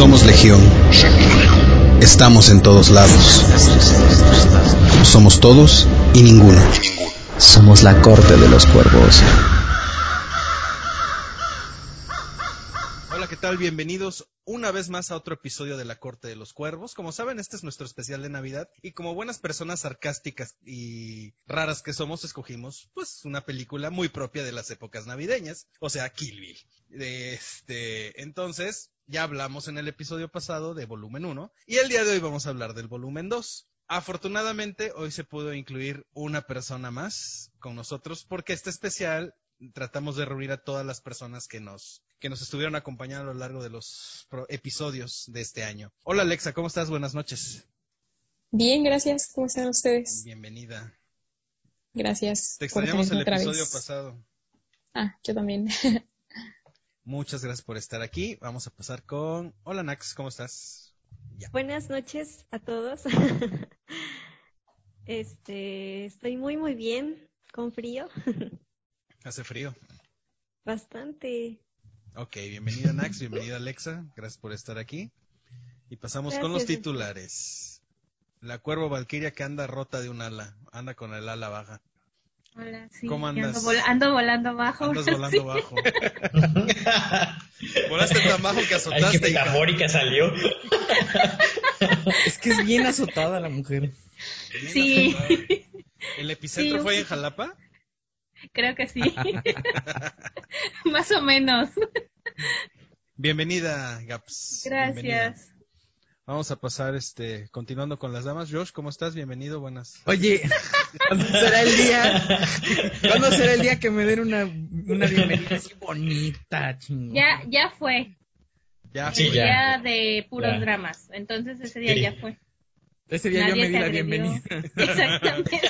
Somos Legión. Estamos en todos lados. Somos todos y ninguno. Somos la corte de los cuervos. Hola, ¿qué tal? Bienvenidos una vez más a otro episodio de La Corte de los Cuervos. Como saben, este es nuestro especial de Navidad y como buenas personas sarcásticas y raras que somos, escogimos pues una película muy propia de las épocas navideñas, o sea, Kill Bill. Este, entonces, ya hablamos en el episodio pasado de volumen 1 y el día de hoy vamos a hablar del volumen 2. Afortunadamente, hoy se pudo incluir una persona más con nosotros porque este especial tratamos de reunir a todas las personas que nos, que nos estuvieron acompañando a lo largo de los episodios de este año. Hola Alexa, ¿cómo estás? Buenas noches. Bien, gracias. ¿Cómo están ustedes? Bienvenida. Gracias. Te extrañamos el episodio vez. pasado. Ah, yo también. Muchas gracias por estar aquí. Vamos a pasar con... Hola Nax, ¿cómo estás? Buenas noches a todos. Este, estoy muy muy bien, con frío, Hace frío. bastante. Ok, bienvenida Nax, bienvenida Alexa. Gracias por estar aquí. Y pasamos con los titulares. La cuervo valquiria que anda rota de un ala. Anda con el ala baja. Hola, sí. ¿Cómo andas? Ando, vol- ando volando bajo. Andas volando bajo. Volaste tan bajo que Ay, qué azotaste. metafórica salió. Es que es bien azotada la mujer. Bien Sí. azotada. ¿El epicentro Sí, fue en Jalapa? Creo que sí. Más o menos. Bienvenida, Gaps. Bienvenida. Vamos a pasar, este, continuando con las damas. Josh, ¿cómo estás? Bienvenido, buenas. Oye, ¿cuándo será el día? ¿Cuándo será el día que me den una, una bienvenida así bonita, chingón? Ya, ya fue. Ya, Sí, el fue. ya. día de puros Ya. dramas. Entonces ese día Sí. ya fue. Ese día yo Nadie me di la agredió. bienvenida. Exactamente.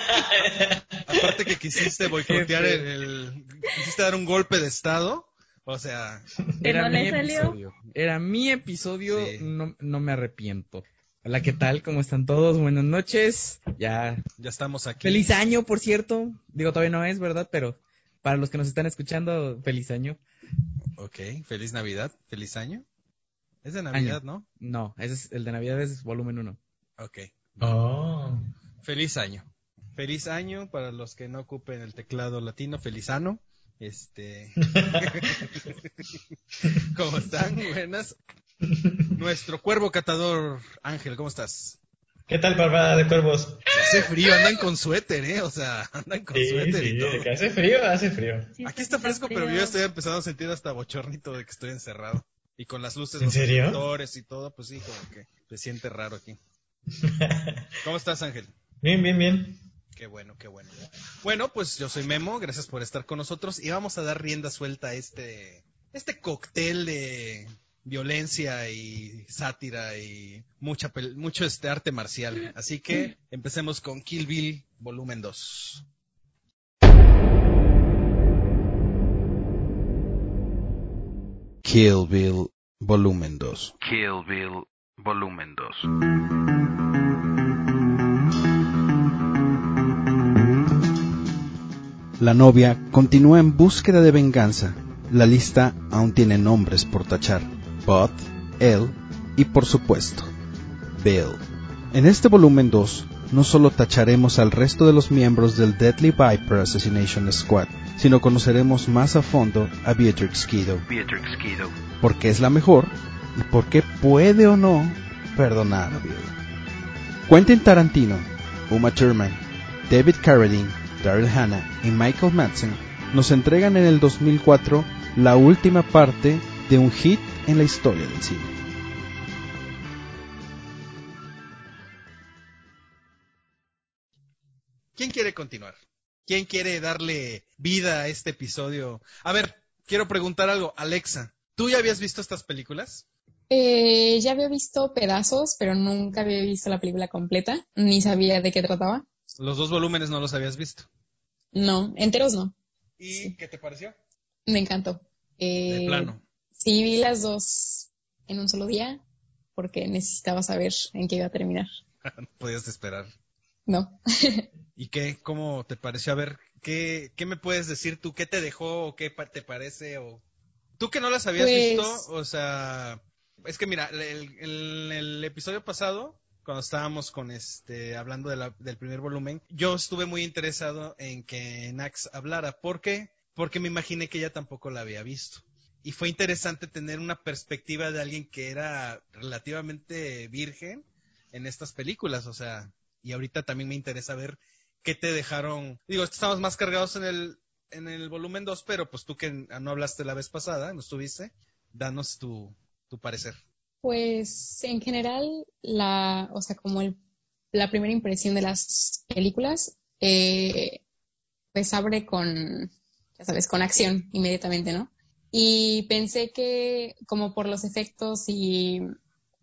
Aparte que quisiste boicotear el- Quisiste dar un golpe de estado. O sea, Era no mi episodio. Era mi episodio, Sí. no, no me arrepiento. Hola, ¿qué tal? ¿Cómo están todos? Buenas noches. Ya. ya estamos aquí. Feliz año, por cierto. Digo, todavía no es, ¿verdad? Pero para los que nos están escuchando, feliz año. Ok, feliz Navidad, feliz año. Es de Navidad, ¿no? No, ese es, el de Navidad es volumen 1. Ok. Oh. Feliz año. Feliz año para los que no ocupen el teclado latino, feliz ano. Este. ¿Cómo están? Buenas. Nuestro cuervo catador, Ángel, ¿cómo estás? ¿Qué tal, parvada de cuervos? Hace frío, andan con suéter, ¿eh? O sea, andan con Sí, suéter y sí, todo. que hace frío, hace frío. Sí, Aquí está fresco, pero yo estoy empezando a sentir hasta bochornito de que estoy encerrado. Y con las luces, ¿En los serio? y todo, pues sí, como que se siente raro aquí. ¿Cómo estás, Ángel? Bien, bien, bien. Qué bueno, qué bueno. Bueno, pues yo soy Memo, gracias por estar con nosotros y vamos a dar rienda suelta a este, este cóctel de violencia y sátira y mucha mucho este arte marcial. Así que empecemos con Kill Bill volumen 2. Kill Bill volumen 2. Kill Bill volumen 2. La novia continúa en búsqueda de venganza. La lista aún tiene nombres por tachar. Bud, Elle y por supuesto, Bill. En este volumen 2, no solo tacharemos al resto de los miembros del Deadly Viper Assassination Squad, sino conoceremos más a fondo a Beatrix Kiddo. Porque es la mejor y porque puede o no perdonar a Bill. Quentin Tarantino, Uma Thurman, David Carradine, Daryl Hannah y Michael Madsen nos entregan en el 2004 la última parte de un hit en la historia del cine. ¿Quién quiere continuar? ¿Quién quiere darle vida a este episodio? A ver, quiero preguntar algo. Alexa, ¿tú ya habías visto estas películas? Eh, ya había visto pedazos, pero nunca había visto la película completa, ni sabía de qué trataba. Los dos volúmenes no los habías visto. No, enteros no. ¿Y qué te pareció? Me encantó. Eh, De plano. Sí, vi las dos en un solo día porque necesitaba saber en qué iba a terminar. No podías esperar. No. ¿Y qué? ¿Cómo te pareció? A ver, ¿qué, qué me puedes decir tú? ¿Qué te dejó o qué te parece? O... Tú que no las habías Pues- visto, o sea, Es que mira, el, el- el episodio pasado, cuando estábamos con este hablando de la- del primer volumen, yo estuve muy interesado en que Nax hablara. ¿Por qué? Porque me imaginé que ella tampoco la había visto. Y fue interesante tener una perspectiva de alguien que era relativamente virgen en estas películas. O sea, y ahorita también me interesa ver qué te dejaron. Digo, estamos más cargados en el, en el volumen 2, pero pues tú que no hablaste la vez pasada, no estuviste, danos tu parecer. Pues en general, la, o sea, como el, la primera impresión de las películas, eh, pues abre con, ya sabes, con acción inmediatamente, ¿no? Y pensé que como por los efectos y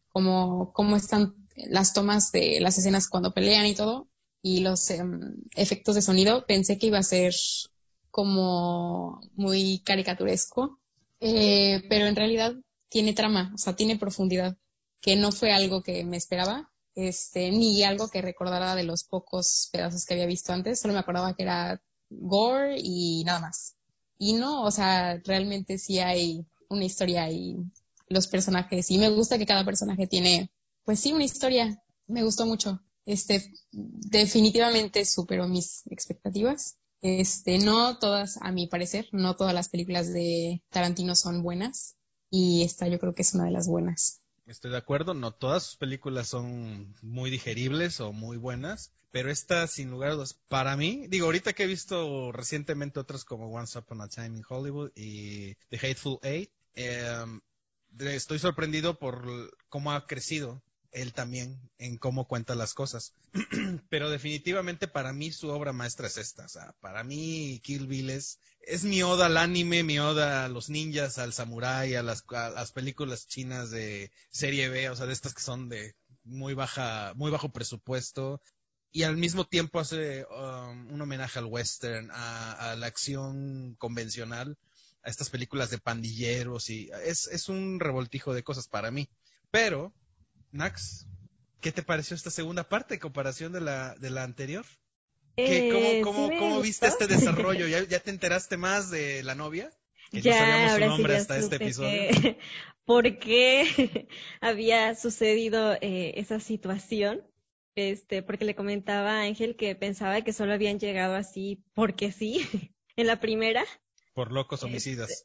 como cómo están las tomas de las escenas cuando pelean y todo, y los em, efectos de sonido, pensé que iba a ser como muy caricaturesco, eh, pero en realidad tiene trama, o sea, tiene profundidad, que no fue algo que me esperaba, este, ni algo que recordara de los pocos pedazos que había visto antes, solo me acordaba que era gore y nada más. Y no, o sea, realmente sí hay una historia y los personajes, y me gusta que cada personaje tiene, pues sí, una historia, me gustó mucho. Este, definitivamente superó mis expectativas. Este, no todas, a mi parecer, no todas las películas de Tarantino son buenas y esta yo creo que es una de las buenas. Estoy de acuerdo, no todas sus películas son muy digeribles o muy buenas, pero esta sin lugar a dudas, para mí, digo, ahorita que he visto recientemente otras como Once Upon a Time in Hollywood y The Hateful Eight, eh, estoy sorprendido por cómo ha crecido él también en cómo cuenta las cosas. Pero definitivamente para mí su obra maestra es esta. O sea, para mí Kill Bill es, mi oda al anime, mi oda a los ninjas, al samurái, a las, a las películas chinas de serie B, o sea, de estas que son de muy baja, muy bajo presupuesto. Y al mismo tiempo hace um, un homenaje al western, a, a la acción convencional, a estas películas de pandilleros y es, es un revoltijo de cosas para mí. Pero Nax, ¿qué te pareció esta segunda parte en comparación de la, de la anterior? ¿Qué, Eh, ¿Cómo, cómo, sí cómo viste este desarrollo? ¿Ya, ¿Ya te enteraste más de la novia? Que no Ya, sabíamos su ahora sí nombre ya hasta este episodio. por qué había sucedido eh, esa situación. Este, porque le comentaba a Ángel que pensaba que solo habían llegado así porque sí, en la primera. Por locos homicidas.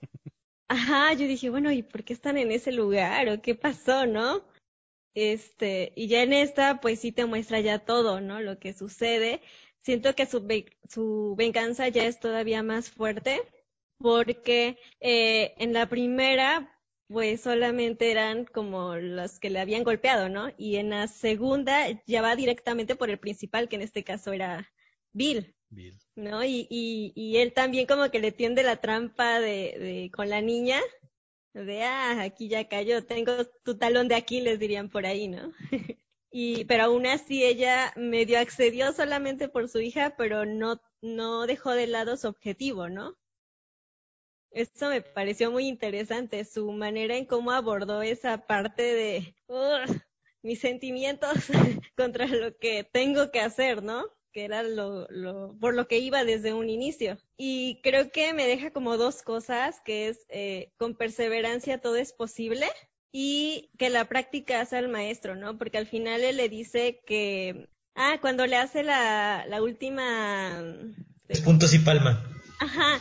Ajá, yo dije, bueno, ¿y por qué están en ese lugar? ¿O qué pasó, no? Este, y ya en esta, pues sí te muestra ya todo, ¿no? Lo que sucede. Siento que su, ve- su venganza ya es todavía más fuerte, porque eh, en la primera, pues solamente eran como los que le habían golpeado, ¿no? Y en la segunda ya va directamente por el principal, que en este caso era Bill. Bill. ¿no? Y, y, y él también como que le tiende la trampa de, de con la niña, de ah, aquí ya cayó, tengo tu talón de Aquiles, dirían por ahí, ¿no? y, pero aún así ella medio accedió solamente por su hija, pero no, no dejó de lado su objetivo, ¿no? Eso me pareció muy interesante, su manera en cómo abordó esa parte de "Ugh, mis sentimientos contra lo que tengo que hacer, ¿no? Que era lo, lo, por lo que iba desde un inicio. Y creo que me deja como dos cosas, que es eh, con perseverancia todo es posible y que la práctica hace al maestro, ¿no? Porque al final él le dice que, ah, cuando le hace la, la última... Es puntos y palma. Ajá.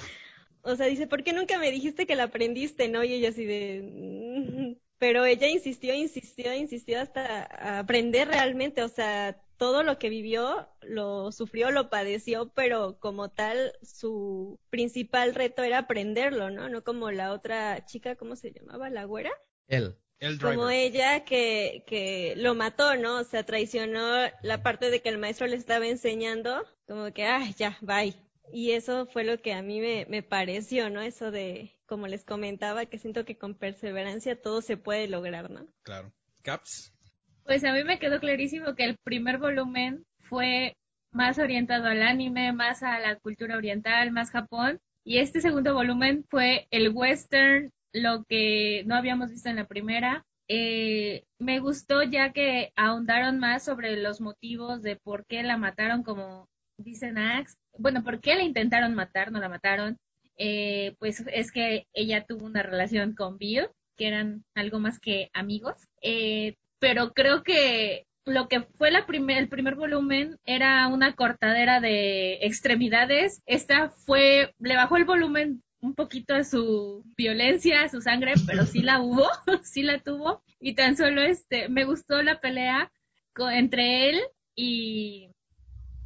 O sea, dice, ¿por qué nunca me dijiste que la aprendiste, no? Y ella así de... "Mm". Pero ella insistió, insistió, insistió hasta aprender realmente, o sea, todo lo que vivió lo sufrió, lo padeció, pero como tal su principal reto era aprenderlo, ¿no? No como la otra chica, ¿cómo se llamaba? ¿La güera? Él. El Como ella que, que lo mató, ¿no? O sea, traicionó la parte de que el maestro le estaba enseñando, como que, ah, ya, bye. Y eso fue lo que a mí me, me pareció, ¿no? Eso de, como les comentaba, que siento que con perseverancia todo se puede lograr, ¿no? Claro. Caps. Pues a mí me quedó clarísimo que el primer volumen fue más orientado al anime, más a la cultura oriental, más Japón. Y este segundo volumen fue el western, lo que no habíamos visto en la primera. Eh, me gustó ya que ahondaron más sobre los motivos de por qué la mataron, como dice Nax. Bueno, por qué la intentaron matar, no la mataron. Eh, pues es que ella tuvo una relación con Bill que eran algo más que amigos. Eh, pero creo que lo que fue la primer, el primer volumen era una cortadera de extremidades. Esta fue, le bajó el volumen un poquito a su violencia, a su sangre, pero sí la hubo, sí la tuvo. Y tan solo este, me gustó la pelea entre él y,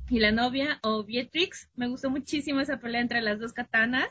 y la novia o Beatrix. Me gustó muchísimo esa pelea entre las dos katanas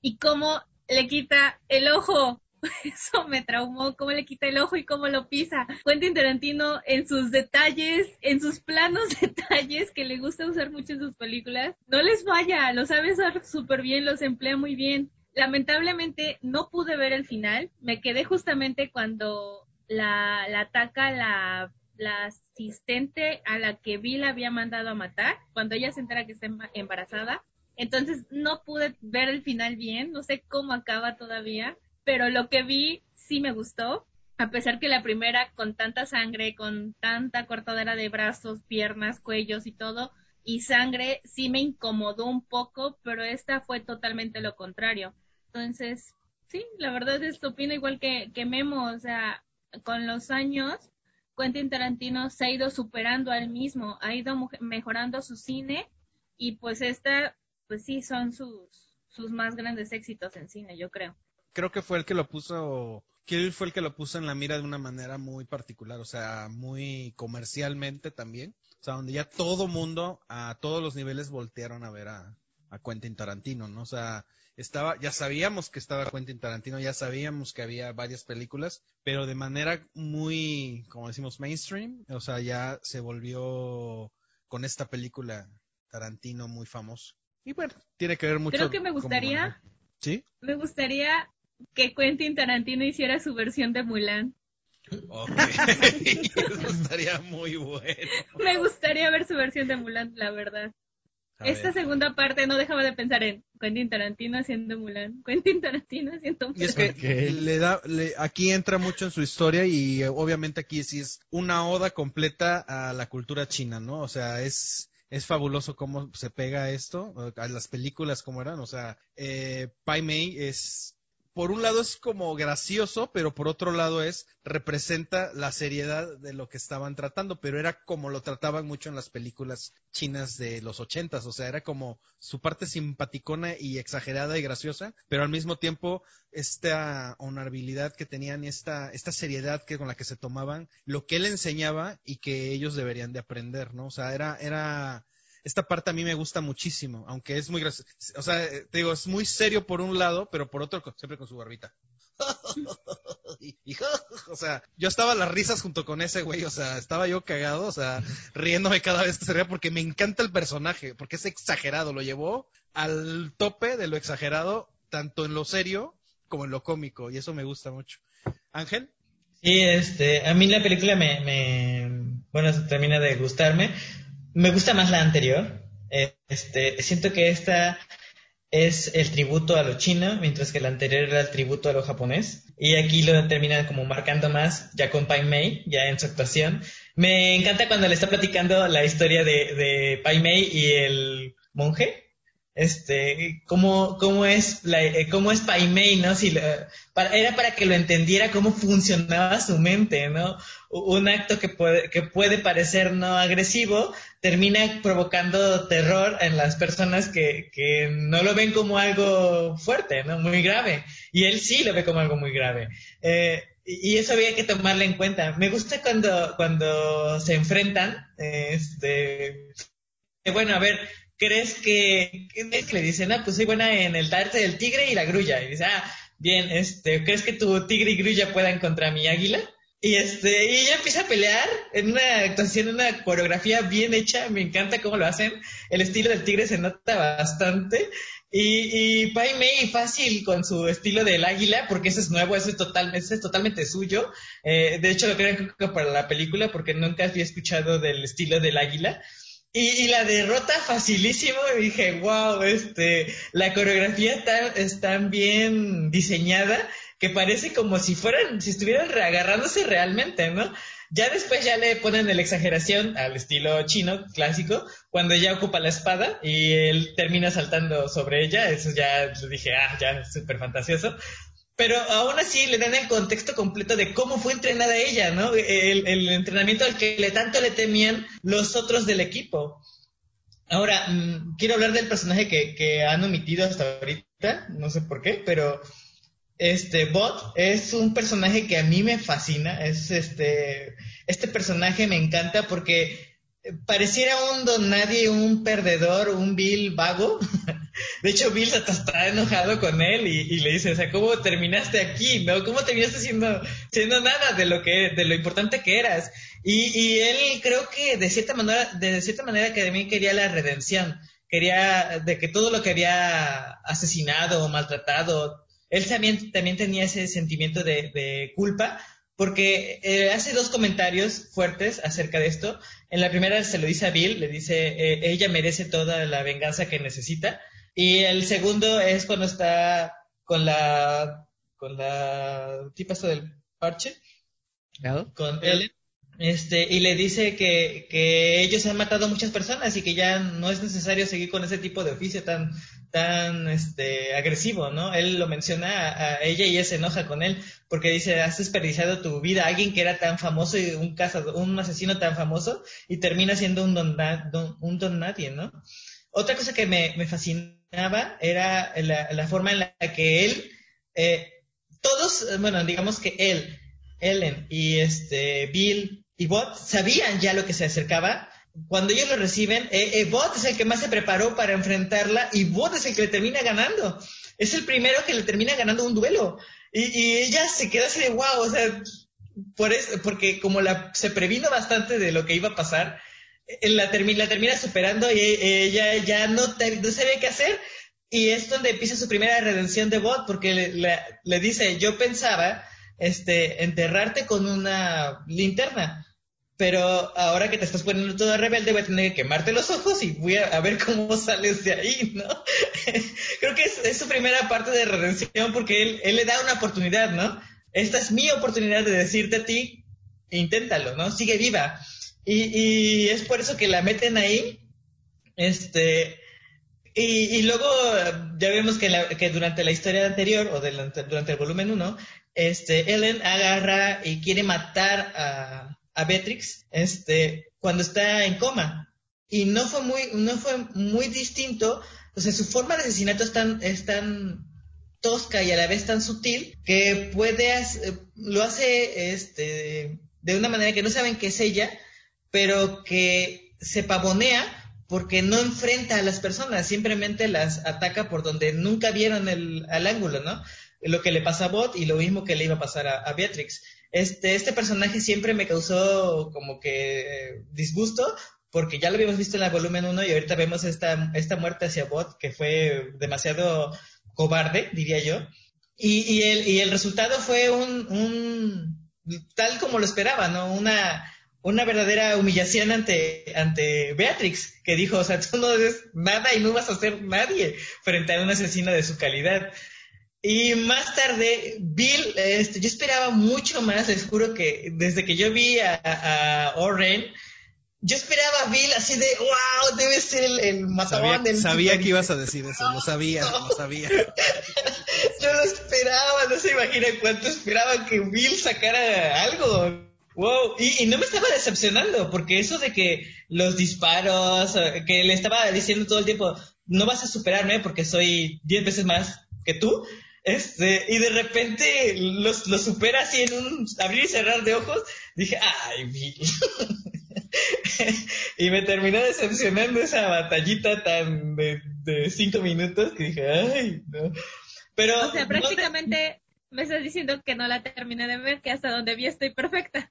y cómo le quita el ojo eso me traumó, cómo le quita el ojo y cómo lo pisa. Quentin Tarantino en sus detalles, en sus planos detalles que le gusta usar mucho en sus películas, no les vaya, lo sabe usar súper bien, los emplea muy bien. Lamentablemente no pude ver el final, me quedé justamente cuando la, ataca la, la asistente a la que Bill había mandado a matar, cuando ella se entera que está embarazada. Entonces no pude ver el final bien, no sé cómo acaba todavía, pero lo que vi sí me gustó, a pesar que la primera con tanta sangre, con tanta cortadera de brazos, piernas, cuellos y todo, y sangre sí me incomodó un poco, pero esta fue totalmente lo contrario. Entonces, sí, la verdad es que opino igual que, que Memo, o sea, con los años, Quentin Tarantino se ha ido superando a él mismo, ha ido mejorando su cine y pues esta, pues sí, son sus, sus más grandes éxitos en cine, yo creo creo que fue el que lo puso, Kill fue el que lo puso en la mira de una manera muy particular, o sea, muy comercialmente también. O sea, donde ya todo mundo, a todos los niveles, voltearon a ver a, a Quentin Tarantino, ¿no? O sea, estaba, ya sabíamos que estaba Quentin Tarantino, ya sabíamos que había varias películas, pero de manera muy, como decimos, mainstream, o sea, ya se volvió con esta película Tarantino muy famoso. Y bueno, tiene que ver mucho. Creo que me gustaría. ¿Sí? Me gustaría que Quentin Tarantino hiciera su versión de Mulan. Ok, eso estaría muy bueno. Me gustaría ver su versión de Mulan, la verdad. Esta segunda parte no dejaba de pensar en Quentin Tarantino haciendo Mulan, Quentin Tarantino haciendo Mulan. Y es que le da, aquí entra mucho en su historia y obviamente aquí sí es una oda completa a la cultura china, ¿no? O sea, es es fabuloso cómo se pega esto, a las películas como eran, o sea, eh, Pai Mei es por un lado es como gracioso, pero por otro lado es representa la seriedad de lo que estaban tratando, pero era como lo trataban mucho en las películas chinas de los ochentas, o sea, era como su parte simpaticona y exagerada y graciosa, pero al mismo tiempo esta honorabilidad que tenían y esta, esta seriedad que con la que se tomaban lo que él enseñaba y que ellos deberían de aprender, ¿no? O sea, era, era esta parte a mí me gusta muchísimo, aunque es muy gracioso. O sea, te digo, es muy serio por un lado, pero por otro, siempre con su barbita. o sea, yo estaba a las risas junto con ese güey, o sea, estaba yo cagado, o sea, riéndome cada vez que se reía porque me encanta el personaje, porque es exagerado, lo llevó al tope de lo exagerado, tanto en lo serio como en lo cómico, y eso me gusta mucho. Ángel. Sí, este, a mí la película me, me bueno, termina de gustarme, me gusta más la anterior. Este, siento que esta es el tributo a lo chino, mientras que la anterior era el tributo a lo japonés. Y aquí lo termina como marcando más, ya con Pai Mei, ya en su actuación. Me encanta cuando le está platicando la historia de, de Pai Mei y el monje. Este, cómo, cómo es la, eh, cómo es Pai Mei, ¿no? Si para, era para que lo entendiera cómo funcionaba su mente, ¿no? Un acto que puede, que puede parecer no agresivo, termina provocando terror en las personas que, que no lo ven como algo fuerte, ¿no? Muy grave. Y él sí lo ve como algo muy grave. Eh, y eso había que tomarlo en cuenta. Me gusta cuando, cuando se enfrentan, este, bueno, a ver, ¿crees que, que le dicen, ah, pues soy buena en el arte del tigre y la grulla? Y dice, ah, bien, este, ¿crees que tu tigre y grulla puedan contra mi águila? Y este, y ella empieza a pelear en una actuación, una coreografía bien hecha, me encanta cómo lo hacen, el estilo del tigre se nota bastante, y, y Pai Mei fácil con su estilo del águila, porque ese es nuevo, ese es, total, ese es totalmente suyo, eh, de hecho lo creo que para la película, porque nunca había escuchado del estilo del águila, y, la derrota facilísimo, y dije, wow, este, la coreografía está, está bien diseñada, que parece como si fueran, si estuvieran agarrándose realmente, ¿no? Ya después ya le ponen la exageración al estilo chino clásico, cuando ella ocupa la espada y él termina saltando sobre ella, eso ya dije, ah, ya, súper fantasioso. Pero aún así le dan el contexto completo de cómo fue entrenada ella, ¿no? El, entrenamiento al que tanto le temían los otros del equipo. Ahora, mm, quiero hablar del personaje que, que han omitido hasta ahorita, no sé por qué, pero este Bot es un personaje que a mí me fascina, es este este personaje me encanta porque pareciera un don nadie, un perdedor, un Bill vago. De hecho, Bill hasta está enojado con él y, le dice, o sea, ¿cómo terminaste aquí? ¿No? ¿Cómo terminaste siendo, siendo nada de lo que, de lo importante que eras? Y, y él creo que de cierta manera, de cierta manera que también quería la redención. Quería de que todo lo que había asesinado o maltratado, él también, también tenía ese sentimiento de, de culpa, porque eh, hace dos comentarios fuertes acerca de esto. En la primera se lo dice a Bill, le dice, eh, ella merece toda la venganza que necesita. Y el segundo es cuando está con la, con la tipa del parche, con Ellen. Este, y le dice que, que ellos han matado muchas personas y que ya no es necesario seguir con ese tipo de oficio tan, tan este, agresivo, ¿no? Él lo menciona a, ella y ella se enoja con él porque dice, has desperdiciado tu vida, alguien que era tan famoso y un cazador, un asesino tan famoso y termina siendo un don, un don nadie, ¿no? Otra cosa que me, me fascinaba era la, la, forma en la que él, eh, todos, bueno, digamos que él, Ellen y este Bill y Bot sabían ya lo que se acercaba cuando ellos lo reciben, eh, eh, Bot es el que más se preparó para enfrentarla y Bot es el que le termina ganando. Es el primero que le termina ganando un duelo. Y, ella se queda así de wow, o sea, por eso, porque como la, se previno bastante de lo que iba a pasar, eh, la, la termina superando y ella ya no, no sabe qué hacer. Y es donde empieza su primera redención de Bot, porque le, le dice, yo pensaba este, enterrarte con una linterna pero ahora que te estás poniendo todo rebelde voy a tener que quemarte los ojos y voy a, ver cómo sales de ahí, ¿no? Creo que es, su primera parte de redención porque él, le da una oportunidad, ¿no? Esta es mi oportunidad de decirte a ti, inténtalo, ¿no? Sigue viva. Y, es por eso que la meten ahí, este, y, luego ya vemos que, la, que durante la historia anterior, o durante el volumen 1, este, Ellen agarra y quiere matar a, a Beatrix este, cuando está en coma. Y no fue muy, no fue muy distinto. O sea, su forma de asesinato es tan, es tan tosca y a la vez tan sutil que puede, lo hace este, de una manera que no saben que es ella, pero que se pavonea porque no enfrenta a las personas, simplemente las ataca por donde nunca vieron el, al ángulo, ¿no? Lo que le pasa a Bot y lo mismo que le iba a pasar a, a Beatrix. Este, este personaje siempre me causó como que disgusto, porque ya lo habíamos visto en la volumen 1 y ahorita vemos esta, esta muerte hacia Bot, que fue demasiado cobarde, diría yo. Y, y, el, y el resultado fue un, un, tal como lo esperaba, ¿no? Una, una verdadera humillación ante, ante Beatrix, que dijo, o sea, tú no eres nada y no vas a ser nadie frente a un asesino de su calidad. Y más tarde, Bill, este, yo esperaba mucho más, les juro que desde que yo vi a, a Oren, yo esperaba a Bill así de, wow, debe ser el, el matador sabía, Sabía que ibas a decir eso, lo sabía, lo sabía. yo lo esperaba, no se imagina cuánto esperaba que Bill sacara algo. Wow, y, y, no me estaba decepcionando, porque eso de que los disparos, que le estaba diciendo todo el tiempo, no vas a superarme porque soy diez veces más que tú, este, y de repente los, lo supera así en un abrir y cerrar de ojos. Dije, ay, Bill. y me terminó decepcionando esa batallita tan de, de, cinco minutos que dije, ay, no. Pero. O sea, prácticamente me estás diciendo que no la terminé de ver, que hasta donde vi estoy perfecta.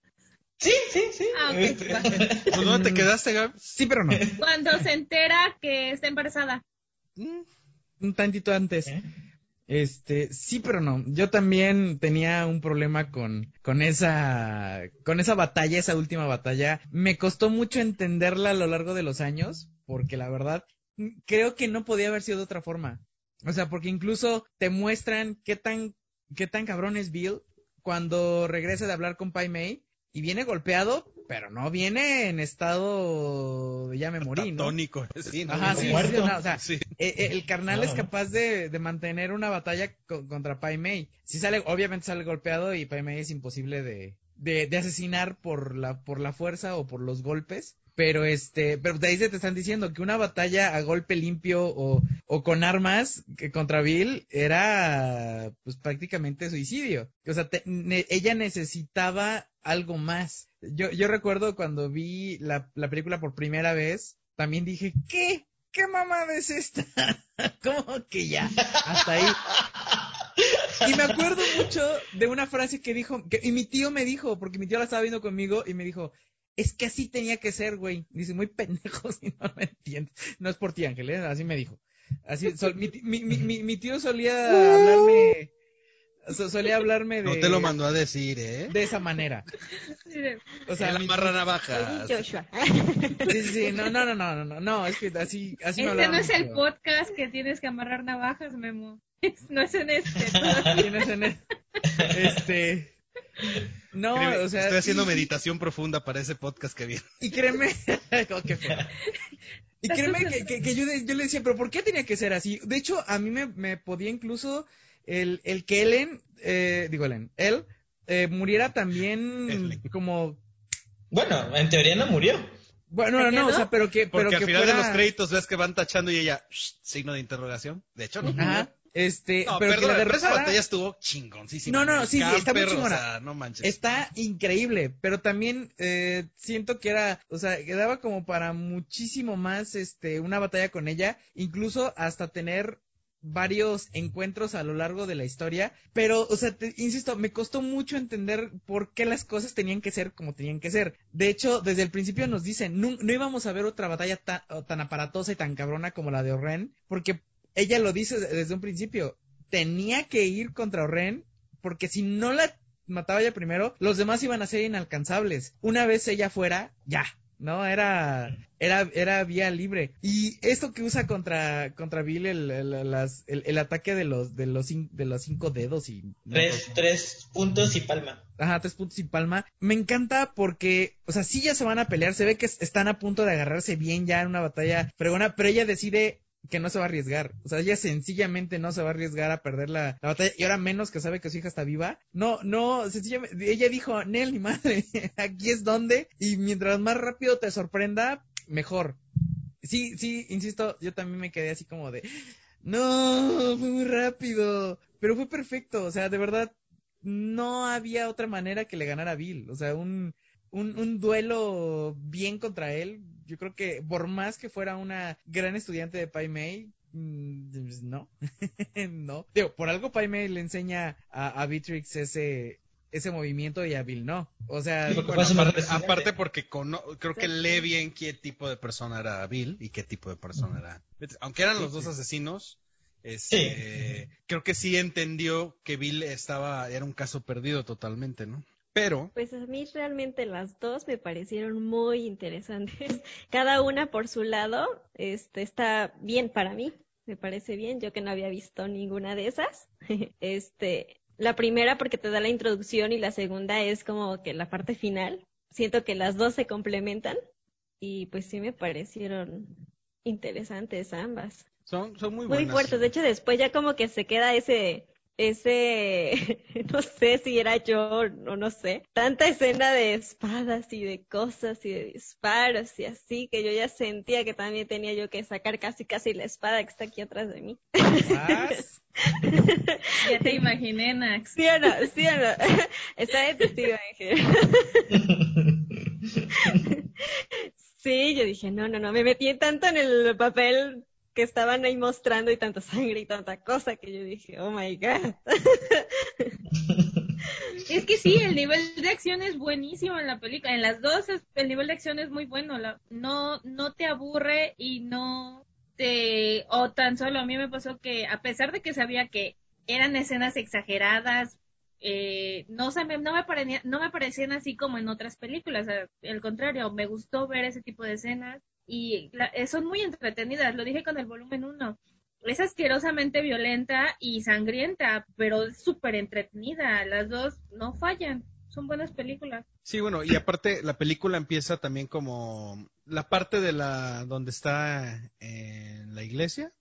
Sí, sí, sí. Ah, Este, ¿Pues ¿Dónde te quedaste, Gab? Sí, pero no. Cuando se entera que está embarazada. Un tantito antes. ¿Eh? Este, sí, pero no. Yo también tenía un problema con, con esa, con esa batalla, esa última batalla. Me costó mucho entenderla a lo largo de los años, porque la verdad, creo que no podía haber sido de otra forma. O sea, porque incluso te muestran qué tan, qué tan cabrón es Bill cuando regresa de hablar con Pai Mei y viene golpeado, pero no viene en estado de ya me morí, ¿no? Tónico, sí, ¿no? Ajá, sí, sí, no, o sea, Sí. eh, eh, el carnal No, es capaz de, de mantener una batalla co- contra Pai Mei. Si sale, obviamente sale golpeado y Pai Mei es imposible de, de, de asesinar por la, por la fuerza o por los golpes. Pero este, pero de ahí se te están diciendo que una batalla a golpe limpio o, o con armas que contra Bill era pues prácticamente suicidio. O sea, te- ne- ella necesitaba algo más. Yo, yo recuerdo cuando vi la, la película por primera vez, también dije, ¿qué? ¿Qué mamada es esta? ¿Cómo que ya? Hasta ahí. Y me acuerdo mucho de una frase que dijo, que, y mi tío me dijo, porque mi tío la estaba viendo conmigo, y me dijo, es que así tenía que ser, güey. Dice, muy pendejo si no lo entiendes. No es por ti, Ángel, ¿eh? así me dijo. Así, sol- mi, mi, mi, mi tío solía hablarme, so- solía hablarme de, No te lo mandó a decir, ¿eh? de esa manera. Sí, O sea, amarra Oye, navajas. Joshua. sí, sí, sí, no, no, no, no, no, no, no, es que así, así me Este no es el podcast que tienes que amarrar navajas, Memo. No es en este. Tienes en el- Este, no, Créeme, o sea, Estoy haciendo y- meditación profunda para ese podcast que viene. Y créeme, oh, qué feo. Y créeme que, que- que yo, de- yo le decía, pero ¿por qué tenía que ser así? De hecho, a mí me, me podía incluso el, el que Ellen, eh, digo Ellen, él, eh, muriera también Ellen. como, Bueno, en teoría no murió. bueno, no, ¿Se no, o sea, pero que, Porque pero al que final fuera, de los créditos ves que van tachando y ella, shh, signo de interrogación. De hecho, no. Ajá, este, No, pero que perdón, la pero esa batalla estuvo chingoncísima. No, no, sí, sí, está muy chingona. O sea, no manches. Está increíble, pero también eh, siento que era, o sea, que daba como para muchísimo más, este, una batalla con ella, incluso hasta tener varios encuentros a lo largo de la historia, pero, o sea, insisto, me costó mucho entender por qué las cosas tenían que ser como tenían que ser. De hecho, desde el principio nos dicen, no, no íbamos a ver otra batalla tan aparatosa y tan cabrona como la de Oren, porque ella lo dice desde un principio, tenía que ir contra Oren, porque si no la mataba ella primero, los demás iban a ser inalcanzables. Una vez ella fuera, ya, ¿no? Era, era, era vía libre. Y esto que usa contra, contra Bill, el, el, las- el- el ataque de los, de los, de los cinco dedos y... Tres, tres puntos y palma. Ajá, tres puntos y palma. Me encanta porque, o sea, sí ya se van a pelear, se ve que es- están a punto de agarrarse bien ya en una batalla fregona, pero ella decide que no se va a arriesgar. O sea, ella sencillamente no se va a arriesgar a perder la, la batalla y ahora menos que sabe que su hija está viva. No, no, sencillamente, ella dijo, Nel, ni madre, aquí es donde y mientras más rápido te sorprenda, mejor. Sí, sí, insisto, yo también me quedé así como de, no, fue muy rápido, pero fue perfecto, o sea, de verdad, no había otra manera que le ganara Bill. O sea, un, un, un duelo bien contra él. Yo creo que por más que fuera una gran estudiante de Pai Mei, mm, pues, no, no. Digo, por algo Pai Mei le enseña a, a Beatrix ese, ese movimiento y a Bill no. O sea, Sí, Bueno, aparte, porque creo que lee bien qué tipo de persona era Bill y qué tipo de persona era. Aunque eran los dos asesinos, este, creo que sí entendió que Bill estaba, era un caso perdido totalmente, ¿no? Pero, Pues a mí realmente las dos me parecieron muy interesantes. Cada una por su lado, este está bien para mí, me parece bien. Yo que no había visto ninguna de esas. Este, la primera porque te da la introducción y la segunda es como que la parte final. Siento que las dos se complementan y pues sí me parecieron interesantes ambas. son, son muy Muy buenas. fuertes. De hecho, después ya como que se queda ese, ese, no sé si era yo o no sé, tanta escena de espadas y de cosas y de disparos y así, que yo ya sentía que también tenía yo que sacar casi casi la espada que está aquí atrás de mí. Ya te imaginé, Nax. ¿Sí o no? ¿Sí o no? Está de testigo, Ángel. Sí, yo dije, no, no, no, me metí tanto en el papel que estaban ahí mostrando y tanta sangre y tanta cosa que yo dije, oh my god. Es que sí, el nivel de acción es buenísimo en la película. En las dos el nivel de acción es muy bueno. La- no, no te aburre y no te... O tan solo a mí me pasó que a pesar de que sabía que eran escenas exageradas, eh, no, se me, no, me parecía- no me parecían así como en otras películas. Al contrario, me gustó ver ese tipo de escenas y la- eh, son muy entretenidas. Lo dije con el volumen 1 es asquerosamente violenta y sangrienta, pero es súper entretenida. Las dos no fallan. son buenas películas. Sí, bueno, y aparte la película empieza también como la parte de la donde está en la iglesia.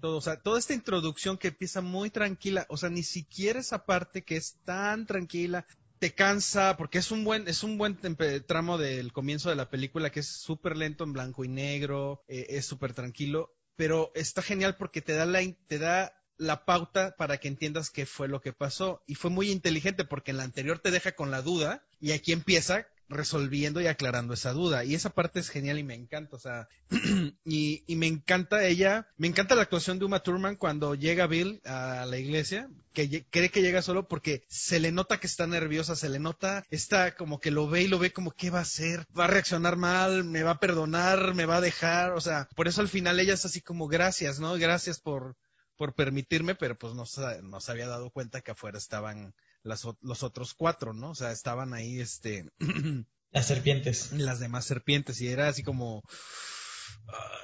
Todo, o sea, toda esta introducción que empieza muy tranquila, o sea, ni siquiera esa parte que es tan tranquila te cansa porque es un buen es un buen tramo del comienzo de la película que es súper lento en blanco y negro, eh, es súper tranquilo, pero está genial porque te da la te da la pauta para que entiendas qué fue lo que pasó. Y fue muy inteligente porque en la anterior te deja con la duda y aquí empieza resolviendo y aclarando esa duda. Y esa parte es genial y me encanta. O sea, y, y me encanta ella, me encanta la actuación de Uma Thurman cuando llega Bill a la iglesia, que cree que llega solo porque se le nota que está nerviosa, se le nota, está como que lo ve y lo ve como qué va a hacer, va a reaccionar mal, me va a perdonar, me va a dejar, o sea, por eso al final ella es así como gracias, ¿no? Gracias por, por permitirme, pero pues no, no se había dado cuenta que afuera estaban las, los otros cuatro, ¿no? O sea, estaban ahí, este, Las serpientes. las demás serpientes y era así como,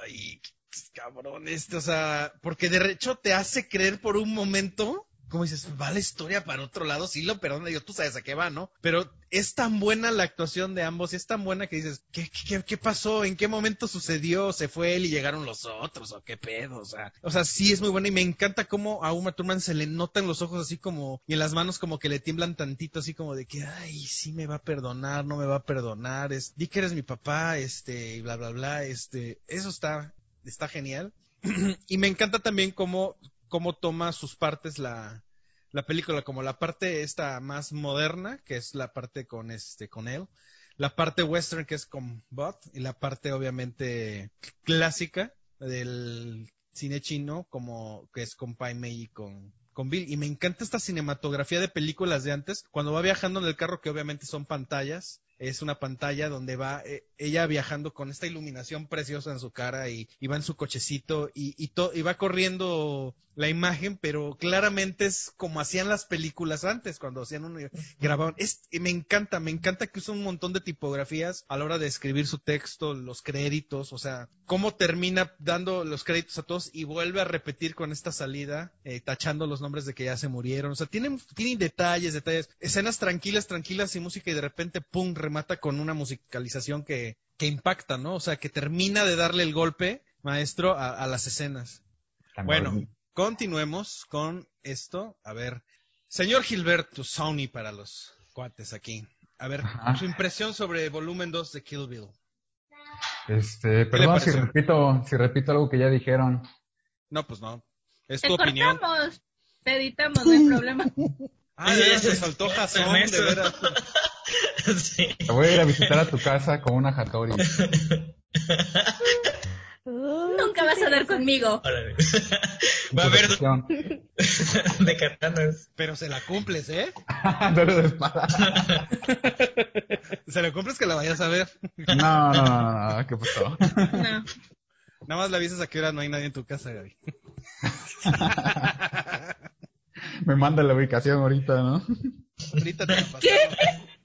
ay, cabrón, este, o sea, porque de hecho te hace creer por un momento, como dices, va la historia para otro lado, sí lo perdona, digo, tú sabes a qué va, ¿no? Pero es tan buena la actuación de ambos es tan buena que dices, ¿qué, qué, qué- qué pasó? ¿En qué momento sucedió? ¿Se fue él y llegaron los otros? ¿O qué pedo? O sea, o sea, sí es muy buena y me encanta cómo a Uma Thurman se le notan los ojos así como, y en las manos como que le tiemblan tantito, así como de que, ay, sí me va a perdonar, no me va a perdonar, es, di que eres mi papá, este, y bla, bla, bla, este, eso está, está genial. y me encanta también cómo, cómo toma sus partes la, la película, como la parte esta más moderna, que es la parte con este, con él, la parte western que es con Bud, y la parte obviamente clásica del cine chino, como que es con Pai Mei y con, con Bill. Y me encanta esta cinematografía de películas de antes, cuando va viajando en el carro, que obviamente son pantallas, es una pantalla donde va eh, ella viajando con esta iluminación preciosa en su cara y, y va en su cochecito y, y, to- y va corriendo la imagen, pero claramente es como hacían las películas antes, cuando hacían uno grababan. Es, me encanta, me encanta que usa un montón de tipografías a la hora de escribir su texto, los créditos, o sea, cómo termina dando los créditos a todos y vuelve a repetir con esta salida, eh, tachando los nombres de que ya se murieron. O sea, tienen, tienen detalles, detalles, escenas tranquilas, tranquilas y música y de repente, pum, remata con una musicalización que, que impacta, ¿no? O sea, que termina de darle el golpe, maestro, a, a las escenas. Bueno, continuemos con esto. A ver, señor Gilberto Sony para los cuates aquí. A ver, Ajá. su impresión sobre volumen 2 de Kill Bill. Este, perdón si repito, si repito algo que ya dijeron. No, pues no. Es Te tu opinión. cortamos, te editamos, no hay problema. Ah, de veras, me faltó Jason, de veras. sí. Te voy a ir a visitar a tu casa con una Hattori. Nunca vas a dar conmigo. Órale. Va a haber de katanas. Pero se la cumples, ¿eh? Duelo de espada. Se la cumples que la vayas a ver. No, no, no, no, no, ¿qué pasó? No. Nada más le avisas a qué hora no hay nadie en tu casa, Gaby. Me manda la ubicación ahorita, ¿no? Ahorita te la pasamos.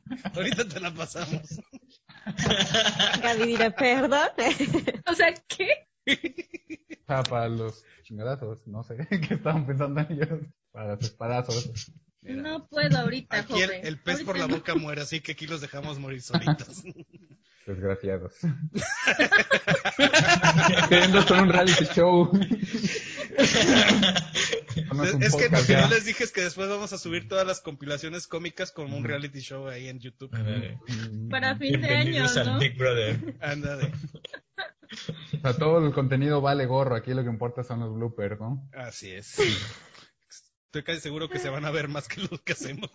Ahorita te la pasamos. Gaby dirá, perdón. O sea, ¿qué? Sea, para los chingadazos, no sé qué estaban pensando ellos. Para los espadazos. Mira. No puedo ahorita, Aquí el, joven. el pez por la boca muere, así que aquí los dejamos morir solitos. Desgraciados. Queriendo hacer un reality show. No es que lo que no les dije es que después vamos a subir todas las compilaciones cómicas como un reality show ahí en YouTube. no. Para fin de año, Bienvenidos al ¿no? Big Brother. O sea, todo el contenido vale gorro. Aquí lo que importa son los bloopers, ¿no? Así es. Estoy casi seguro que se van a ver más que los que hacemos.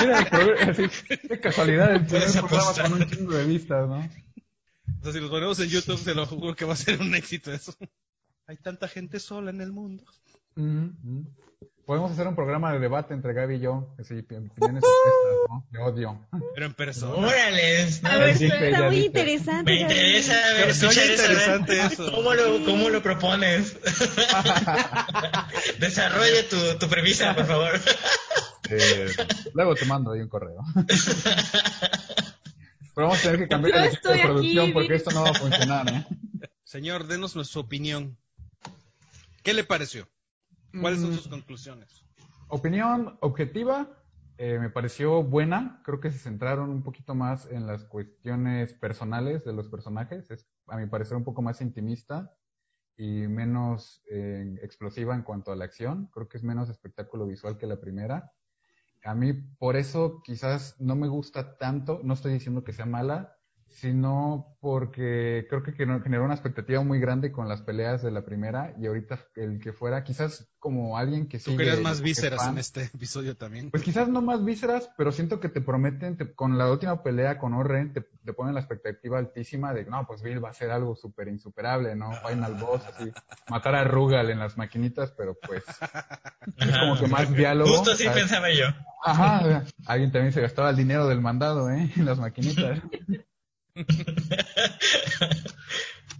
Mira, qué casualidad, el primer programa apostar. con un chingo de vistas, ¿no? O sea, si los ponemos en YouTube, se lo juro que va a ser un éxito eso. Hay tanta gente sola en el mundo. Ujú, ujú. Podemos hacer un programa de debate entre Gaby y yo, así, opiniones opuestas, ¿no? De odio. Pero en persona. Órale, no, A ver, Está muy dice. interesante. me interesa ver, escuchar interesante eso. ¿Cómo lo, cómo lo propones? Desarrolla tu, tu premisa, por favor. Eh, luego te mando ahí un correo. Pero vamos a tener que cambiar Yo el equipo de estoy aquí, producción porque esto no va a funcionar, ¿eh? Señor, denos su opinión. ¿Qué le pareció? ¿Cuáles son Mm. sus conclusiones? Opinión objetiva, eh, me pareció buena. Creo que se centraron un poquito más en las cuestiones personales de los personajes. Es, a mi parecer, un poco más intimista y menos eh, explosiva en cuanto a la acción. Creo que es menos espectáculo visual que la primera. A mí, por eso, quizás no me gusta tanto. No estoy diciendo que sea mala, sino porque creo que generó una expectativa muy grande con las peleas de la primera y ahorita el que fuera, quizás como alguien que Tú querías más vísceras en este episodio también. Pues quizás no más vísceras, pero siento que te prometen, con la última pelea con Orren, te, ponen la expectativa altísima de, no, pues Bill va a ser algo súper insuperable, ¿no? Final boss, así, matar a Rugal en las maquinitas, pero pues es como que más diálogo. Justo así pensaba yo. Ajá, alguien también se gastaba el dinero del mandado, ¿eh? En las maquinitas.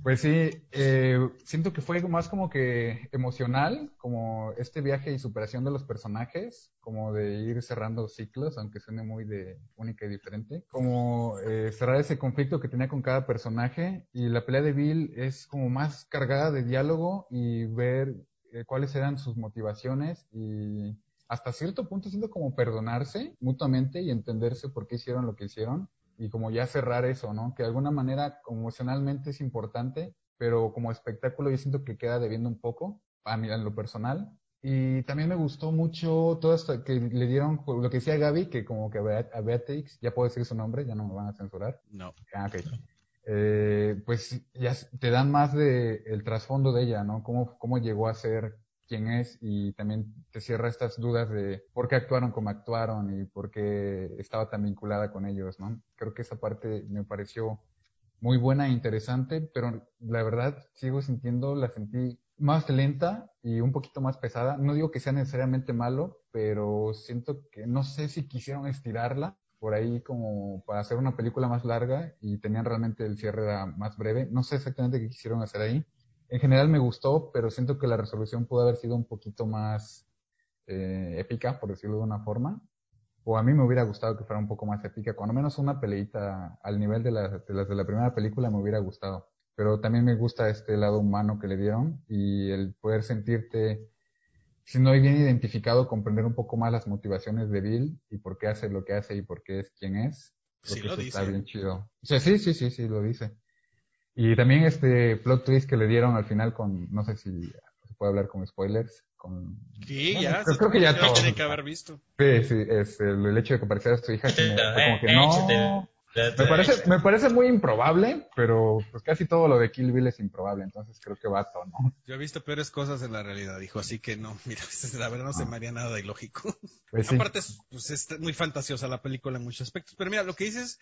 Pues sí, eh, siento que fue más como que emocional, como este viaje y superación de los personajes, como de ir cerrando ciclos, aunque suene muy de única y diferente, como eh, cerrar ese conflicto que tenía con cada personaje y la pelea de Bill es como más cargada de diálogo y ver eh, cuáles eran sus motivaciones y hasta cierto punto siento como perdonarse mutuamente y entenderse por qué hicieron lo que hicieron y como ya cerrar eso, ¿no? Que de alguna manera emocionalmente es importante, pero como espectáculo yo siento que queda debiendo un poco, a mí en lo personal. Y también me gustó mucho todo esto que le dieron, lo que decía Gaby, que como que a Beatrix, ya puedo decir su nombre, ya no me van a censurar. No. Ah, ok. Eh, pues ya te dan más de el trasfondo de ella, ¿no? Cómo, cómo llegó a ser quién es y también te cierra estas dudas de por qué actuaron como actuaron y por qué estaba tan vinculada con ellos, ¿no? Creo que esa parte me pareció muy buena e interesante, pero la verdad sigo sintiendo, la sentí más lenta y un poquito más pesada. No digo que sea necesariamente malo, pero siento que no sé si quisieron estirarla por ahí como para hacer una película más larga y tenían realmente el cierre más breve. No sé exactamente qué quisieron hacer ahí en general me gustó, pero siento que la resolución pudo haber sido un poquito más eh, épica, por decirlo de una forma. O a mí me hubiera gustado que fuera un poco más épica, cuando menos una peleita al nivel de, las de la primera película me hubiera gustado. Pero también me gusta este lado humano que le dieron y el poder sentirte, si no hay bien identificado, comprender un poco más las motivaciones de Bill y por qué hace lo que hace y por qué es quien es. Sí, lo dice. Está bien chido. sí, sí, sí, sí, lo dice. Y también este plot twist que le dieron al final con, no sé si se puede hablar con spoilers, con... Sí, ya. Creo, que ya todo. Tiene que haber visto. Sí, sí, es el, hecho de que apareciera su hija, como que no... Me parece, me parece muy improbable, pero pues casi todo lo de Kill Bill es improbable, entonces creo que va todo, ¿no? Yo he visto peores cosas en la realidad, dijo, así que no, mira, la verdad no se me haría nada ilógico. Pues Aparte, pues, es muy fantasiosa la película en muchos aspectos, pero mira, lo que dices,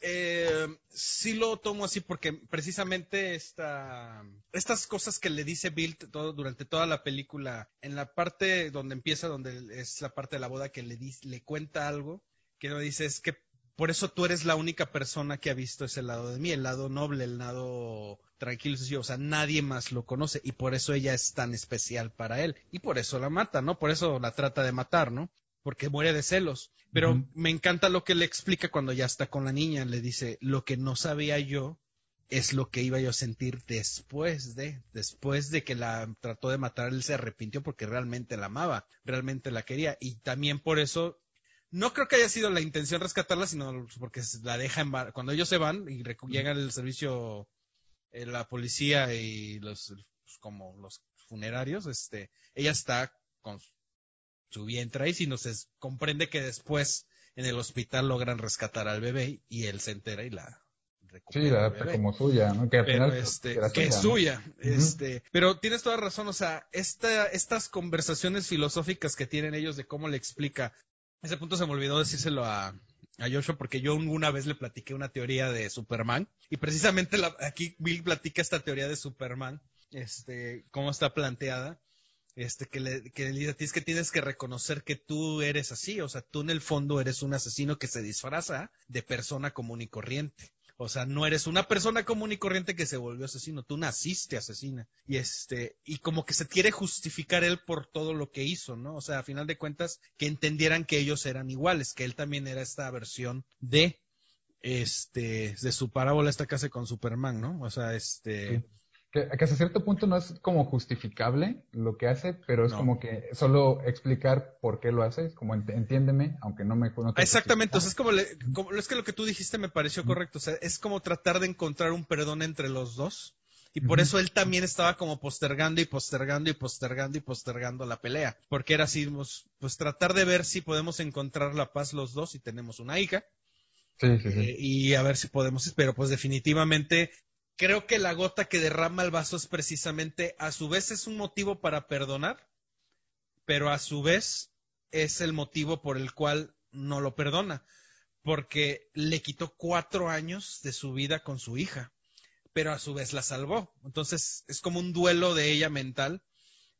eh, sí lo tomo así porque precisamente esta, estas cosas que le dice Bill todo, durante toda la película, en la parte donde empieza, donde es la parte de la boda que le, le cuenta algo, que lo dice es que por eso tú eres la única persona que ha visto ese lado de mí, el lado noble, el lado tranquilo, o sea, nadie más lo conoce y por eso ella es tan especial para él y por eso la mata, ¿no? Por eso la trata de matar, ¿no? Porque muere de celos. Pero me encanta lo que le explica cuando ya está con la niña, le dice, lo que no sabía yo es lo que iba yo a sentir después de, después de que la trató de matar, él se arrepintió porque realmente la amaba, realmente la quería y también por eso no creo que haya sido la intención rescatarla, sino porque la deja en cuando ellos se van y llegan el servicio, eh, la policía y los pues, como los funerarios, este, ella está con su vientre ahí, sino se comprende que después en el hospital logran rescatar al bebé y él se entera y la recupera. Sí, la adapta como suya, ¿no? Que al final este, que es suya, este, pero tienes toda razón, o sea, esta, estas conversaciones filosóficas que tienen ellos de cómo le explica ese punto se me olvidó decírselo a, a Joshua porque yo una vez le platiqué una teoría de Superman y precisamente aquí Bill platica esta teoría de Superman, este, cómo está planteada, este, que le, que le dice que tienes que reconocer que tú eres así, o sea, tú en el fondo eres un asesino que se disfraza de persona común y corriente. O sea, no eres una persona común y corriente que se volvió asesino, tú naciste asesina. Y este, y como que se quiere justificar él por todo lo que hizo, ¿no? O sea, a final de cuentas, que entendieran que ellos eran iguales, que él también era esta versión de, este, de su parábola esta casa con Superman, ¿no? O sea, este. Que, que hasta cierto punto no es como justificable lo que hace, pero es No. como que solo explicar por qué lo hace, es como ent- entiéndeme, aunque no me no te Exactamente, o sea, es como, le- como- es que lo que tú dijiste me pareció correcto, o sea, es como tratar de encontrar un perdón entre los dos. Y por eso él también estaba como postergando y postergando y postergando y postergando la pelea. Porque era así, pues, pues tratar de ver si podemos encontrar la paz los dos y tenemos una hija. Sí, sí, sí. eh, y a ver si podemos, pero pues definitivamente creo que la gota que derrama el vaso es precisamente, a su vez es un motivo para perdonar, pero a su vez es el motivo por el cual no lo perdona, porque le quitó cuatro años de su vida con su hija, pero a su vez la salvó. Entonces es como un duelo de ella mental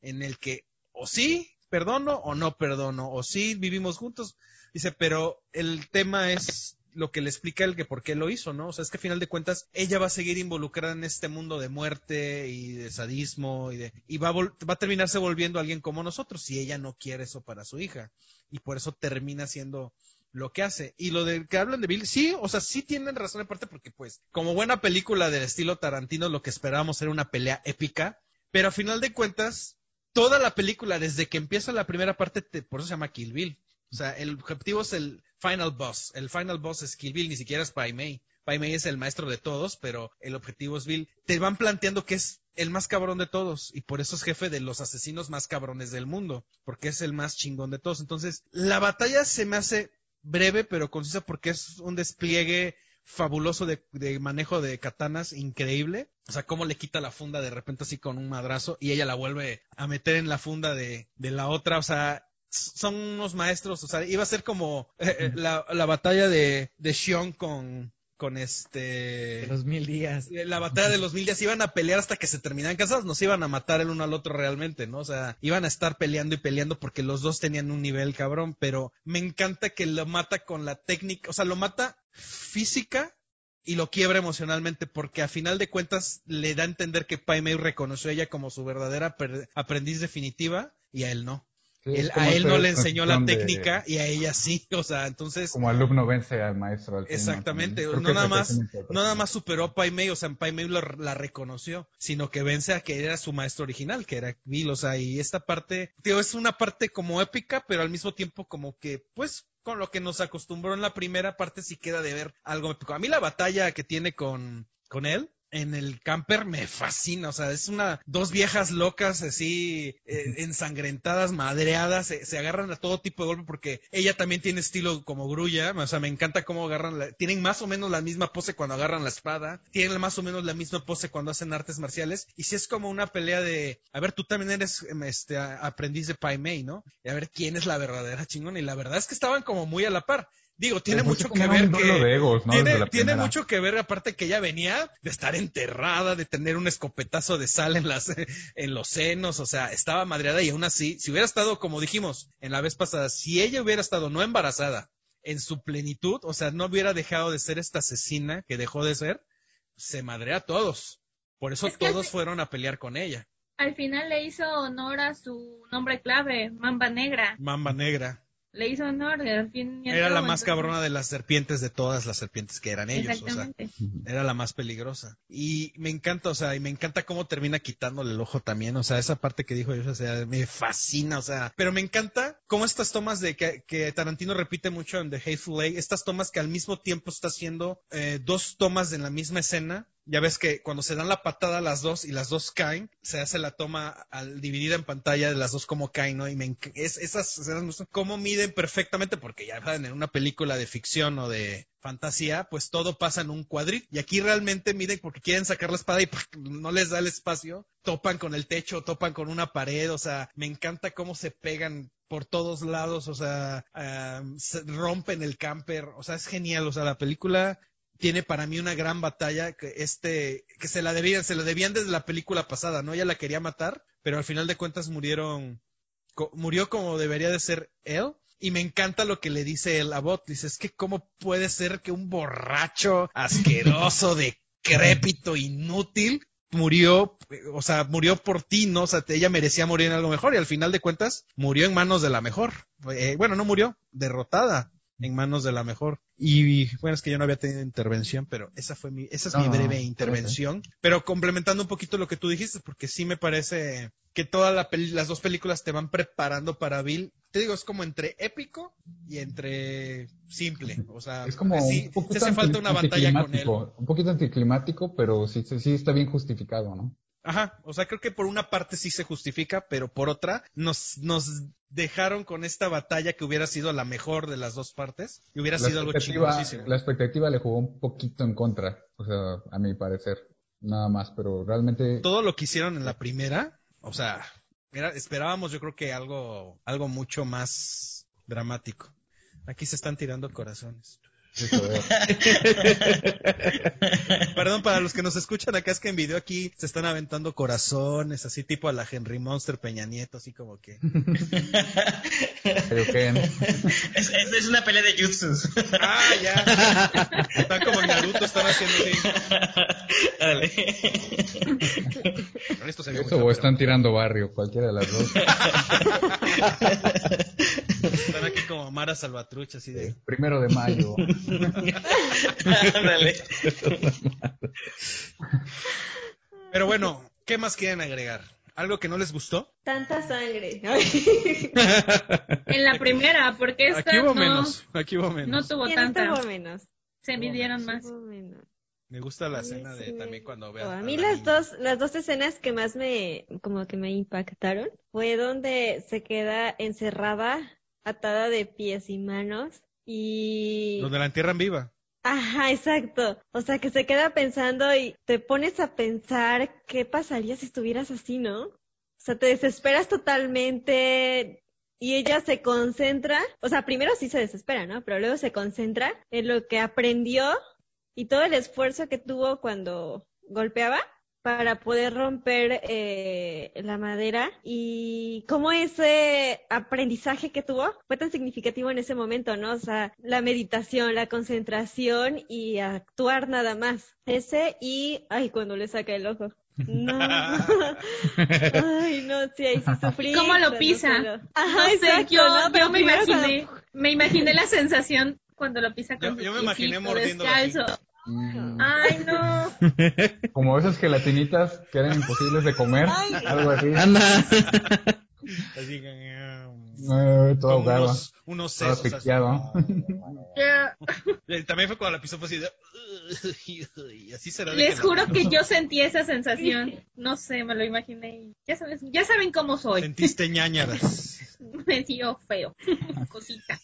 en el que o sí perdono o no perdono, o sí vivimos juntos. Dice, pero el tema es lo que le explica el que por qué lo hizo, ¿no? O sea, es que a final de cuentas ella va a seguir involucrada en este mundo de muerte y de sadismo y de y va a, vol- va a terminarse volviendo alguien como nosotros si ella no quiere eso para su hija y por eso termina siendo lo que hace. Y lo de que hablan de Bill, sí, o sea, sí tienen razón en parte porque pues como buena película del estilo Tarantino lo que esperábamos era una pelea épica, pero a final de cuentas toda la película desde que empieza la primera parte te- por eso se llama Kill Bill. O sea, el objetivo es el final boss. El final boss es Kill Bill, ni siquiera es Pai Mei. Pai Mei es el maestro de todos, pero el objetivo es Bill. Te van planteando que es el más cabrón de todos y por eso es jefe de los asesinos más cabrones del mundo, porque es el más chingón de todos. Entonces, la batalla se me hace breve pero concisa porque es un despliegue fabuloso de, manejo de katanas increíble. O sea, cómo le quita la funda de repente así con un madrazo y ella la vuelve a meter en la funda de, la otra. O sea, son unos maestros. O sea, iba a ser como eh, eh, la, la batalla de, de Xion con, con este... De los mil días. La batalla de los mil días iban a pelear hasta que se terminaran casados, nos iban a matar el uno al otro realmente, ¿no? O sea, iban a estar peleando y peleando porque los dos tenían un nivel cabrón, pero me encanta que lo mata con la técnica, o sea, lo mata física y lo quiebra emocionalmente porque a final de cuentas le da a entender que Pai Mei reconoció a ella como su verdadera aprendiz definitiva y a él no. Él- a él no le enseñó la de- técnica y a ella sí, o sea, entonces... Como alumno vence al maestro. Al. Exactamente, no nada más, no nada más superó a Pai Mei, o sea, Pai Mei lo- la reconoció, sino que vence a que era su maestro original, que era Bill, o sea, y esta parte, tío, es una parte como épica, pero al mismo tiempo como que, pues, con lo que nos acostumbró en la primera parte sí queda de ver algo épico. A mí la batalla que tiene con, con él, en el camper me fascina, o sea, es una, dos viejas locas así, eh, ensangrentadas, madreadas, se, se agarran a todo tipo de golpe porque ella también tiene estilo como grulla, o sea, me encanta cómo agarran, la- tienen más o menos la misma pose cuando agarran la espada, tienen más o menos la misma pose cuando hacen artes marciales, y si es como una pelea de, a ver, tú también eres em, este aprendiz de Pai Mei, ¿no? Y a ver quién es la verdadera chingona, y la verdad es que estaban como muy a la par. Digo, tiene Pues mucho que ver que de egos, ¿no? tiene, tiene mucho que ver, aparte que ella venía de estar enterrada, de tener un escopetazo de sal en las, en los senos, o sea, estaba madreada y aún así, si hubiera estado, como dijimos en la vez pasada, si ella hubiera estado no embarazada, en su plenitud, o sea, no hubiera dejado de ser esta asesina que dejó de ser, se madrea a todos. Por eso Es que al todos fueron a pelear con ella. Al final le hizo honor a su nombre clave, Mamba Negra. Mamba Negra. Le hizo honor, al fin y al Era la más entonces- cabrona de las serpientes de todas las serpientes que eran ellos. O sea, Exactamente. era la más peligrosa. Y me encanta, o sea, y me encanta cómo termina quitándole el ojo también. O sea, esa parte que dijo yo, o sea, me fascina, o sea, pero me encanta cómo estas tomas de que, que Tarantino repite mucho en The Hateful Eight, estas tomas que al mismo tiempo está haciendo eh, dos tomas en la misma escena. Ya ves que cuando se dan la patada las dos y las dos caen, se hace la toma al, dividida en pantalla de las dos como caen, ¿no? Y me es, esas escenas cómo miden perfectamente, porque ya saben, en una película de ficción o de fantasía, pues todo pasa en un cuadrito. Y aquí realmente miden porque quieren sacar la espada y no les da el espacio. Topan con el techo, topan con una pared. O sea, me encanta cómo se pegan por todos lados. O sea, se rompen el camper. O sea, es genial. O sea, la película tiene para mí una gran batalla que este que se la debían se la debían desde la película pasada no ella la quería matar pero al final de cuentas murieron murió como debería de ser él y me encanta lo que le dice el Abbott dice es que cómo puede ser que un borracho asqueroso decrépito inútil murió, o sea, murió por ti, ¿no? O sea, ella merecía morir en algo mejor y al final de cuentas murió en manos de la mejor. Eh, bueno, no murió, derrotada en manos de la mejor. Y bueno, es que yo no había tenido intervención, pero esa fue mi, esa es No, mi no, breve intervención. Pero complementando un poquito lo que tú dijiste, porque sí me parece que todas la las dos películas te van preparando para Bill. Te digo, es como entre épico y entre simple. O sea, Es como sí, un poquito hace falta una batalla con él. anticlimático, Un poquito anticlimático, pero sí, sí, sí está bien justificado, ¿no? Ajá, o sea, creo que por una parte sí se justifica, pero por otra nos, nos dejaron con esta batalla que hubiera sido la mejor de las dos partes y hubiera La sido algo chingosísimo. la expectativa le jugó un poquito en contra, o sea, a mi parecer, nada más, pero realmente Todo lo que hicieron en la primera, o sea, era- esperábamos yo creo que algo, algo mucho más dramático. Aquí se están tirando corazones. Perdón, para los que nos escuchan acá es que en video aquí se están aventando corazones, así tipo a la Henry Monster Peña Nieto, así como que. Es, es, es una pelea de jutsus. Ah, ya. Están como en Naruto, están haciendo así. Dale. Con esto se eso o están tirando barrio, cualquiera de las dos. Están aquí como Mara Salvatrucha, así de. Primero de mayo. Pero bueno, ¿qué más quieren agregar? ¿Algo que no les gustó? Tanta sangre. En la primera, porque esta Aquí hubo no, menos. Aquí hubo no tuvo ¿Quién tanta. menos? Se midieron más. Menos. Me gusta la Sí, escena de sí. también cuando vean. a mí las dos, las dos escenas que más me, como que me impactaron, fue donde se queda encerrada, atada de pies y manos, y... Donde la entierran viva. Ajá, exacto. O sea, que se queda pensando y te pones a pensar qué pasaría si estuvieras así, ¿no? O sea, te desesperas totalmente y ella se concentra, o sea, primero sí se desespera, ¿no? Pero luego se concentra en lo que aprendió y todo el esfuerzo que tuvo cuando golpeaba para poder romper eh, la madera y cómo ese aprendizaje que tuvo fue tan significativo en ese momento, ¿no? O sea, la meditación, la concentración y actuar nada más. Ese y, ay, cuando le saca el ojo. No. Ay, no, sí, ahí sí sufrí. ¿Cómo lo pisa? se lo- Ajá, no sé, exacto, yo, ¿no? yo Pero me cuando- imaginé, me imaginé la sensación cuando lo pisa con Yo- su yo me imaginé así. descalzo. Mm, Ay, no. Como esas gelatinitas que eran imposibles de comer, algo así. Anda. Así que. Eh, todo Como ahogado. unos, unos Todo sesos. así. Ya. Y También fue cuando la pisó fue así de. Y así será de Les que la- juro que yo sentí esa sensación. No sé, me lo imaginé. Ya sabes, ya saben cómo soy. Sentiste ñañaras. Me dio feo. Cosita.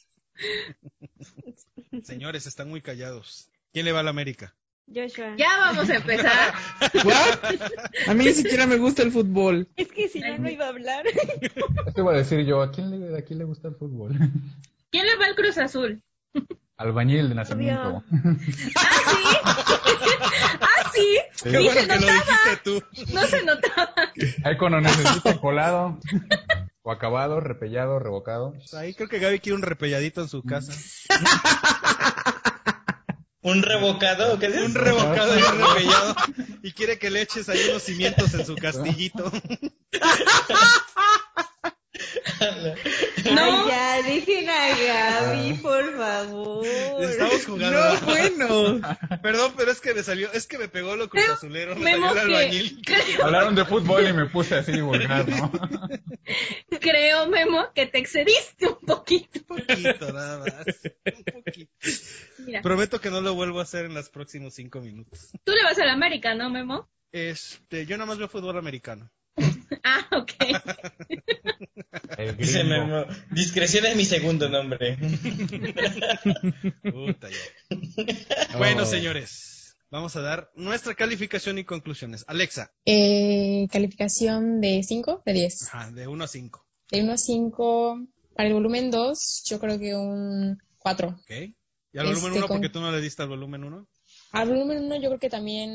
Señores, están muy callados. ¿Quién le va a la América? Joshua. Ya vamos a empezar. ¿What? A mí ni siquiera me gusta el fútbol. Es que si no, no iba a hablar. Esto iba a decir yo, ¿a quién le, a quién le gusta el fútbol? ¿Quién le va al Cruz Azul? Albañil de nacimiento. Ah, sí. Qué Ni bueno se que lo notaba. dijiste tú. No se notaba. Ahí cuando necesita colado, o acabado, repellado, revocado. Ahí creo que Gaby quiere un repelladito en su casa. ¿Un revocado? ¿Qué dices? Un revocado y un repellado. Y quiere que le eches ahí unos cimientos en su castillito. No. Ay, ya, dejen a Gaby, por favor. Estamos jugando. No, bueno. Perdón, pero es que me salió, es que me pegó lo cruz azulero, me salió el albañil. Hablaron de fútbol y me puse así vulgar, ¿no? Creo, Memo, que te excediste un poquito. Un poquito, nada más. Un poquito. Mira, Prometo que no lo vuelvo a hacer en los próximos cinco minutos. tú le vas a la América, ¿no, Memo? Este, yo nada más veo fútbol americano. Ah, ok. Dice. Memo, discreción es mi segundo nombre. Puta ya. Bueno, Oh. señores, vamos a dar nuestra calificación y conclusiones. Alexa, Eh, calificación de 5, de 10. ajá, de 1 a 5, De 1 a 5, para el volumen 2, yo creo que un 4. ¿ok? ¿Y al volumen Este, 1 con- porque tú no le diste al volumen 1? Al volumen 1 yo creo que también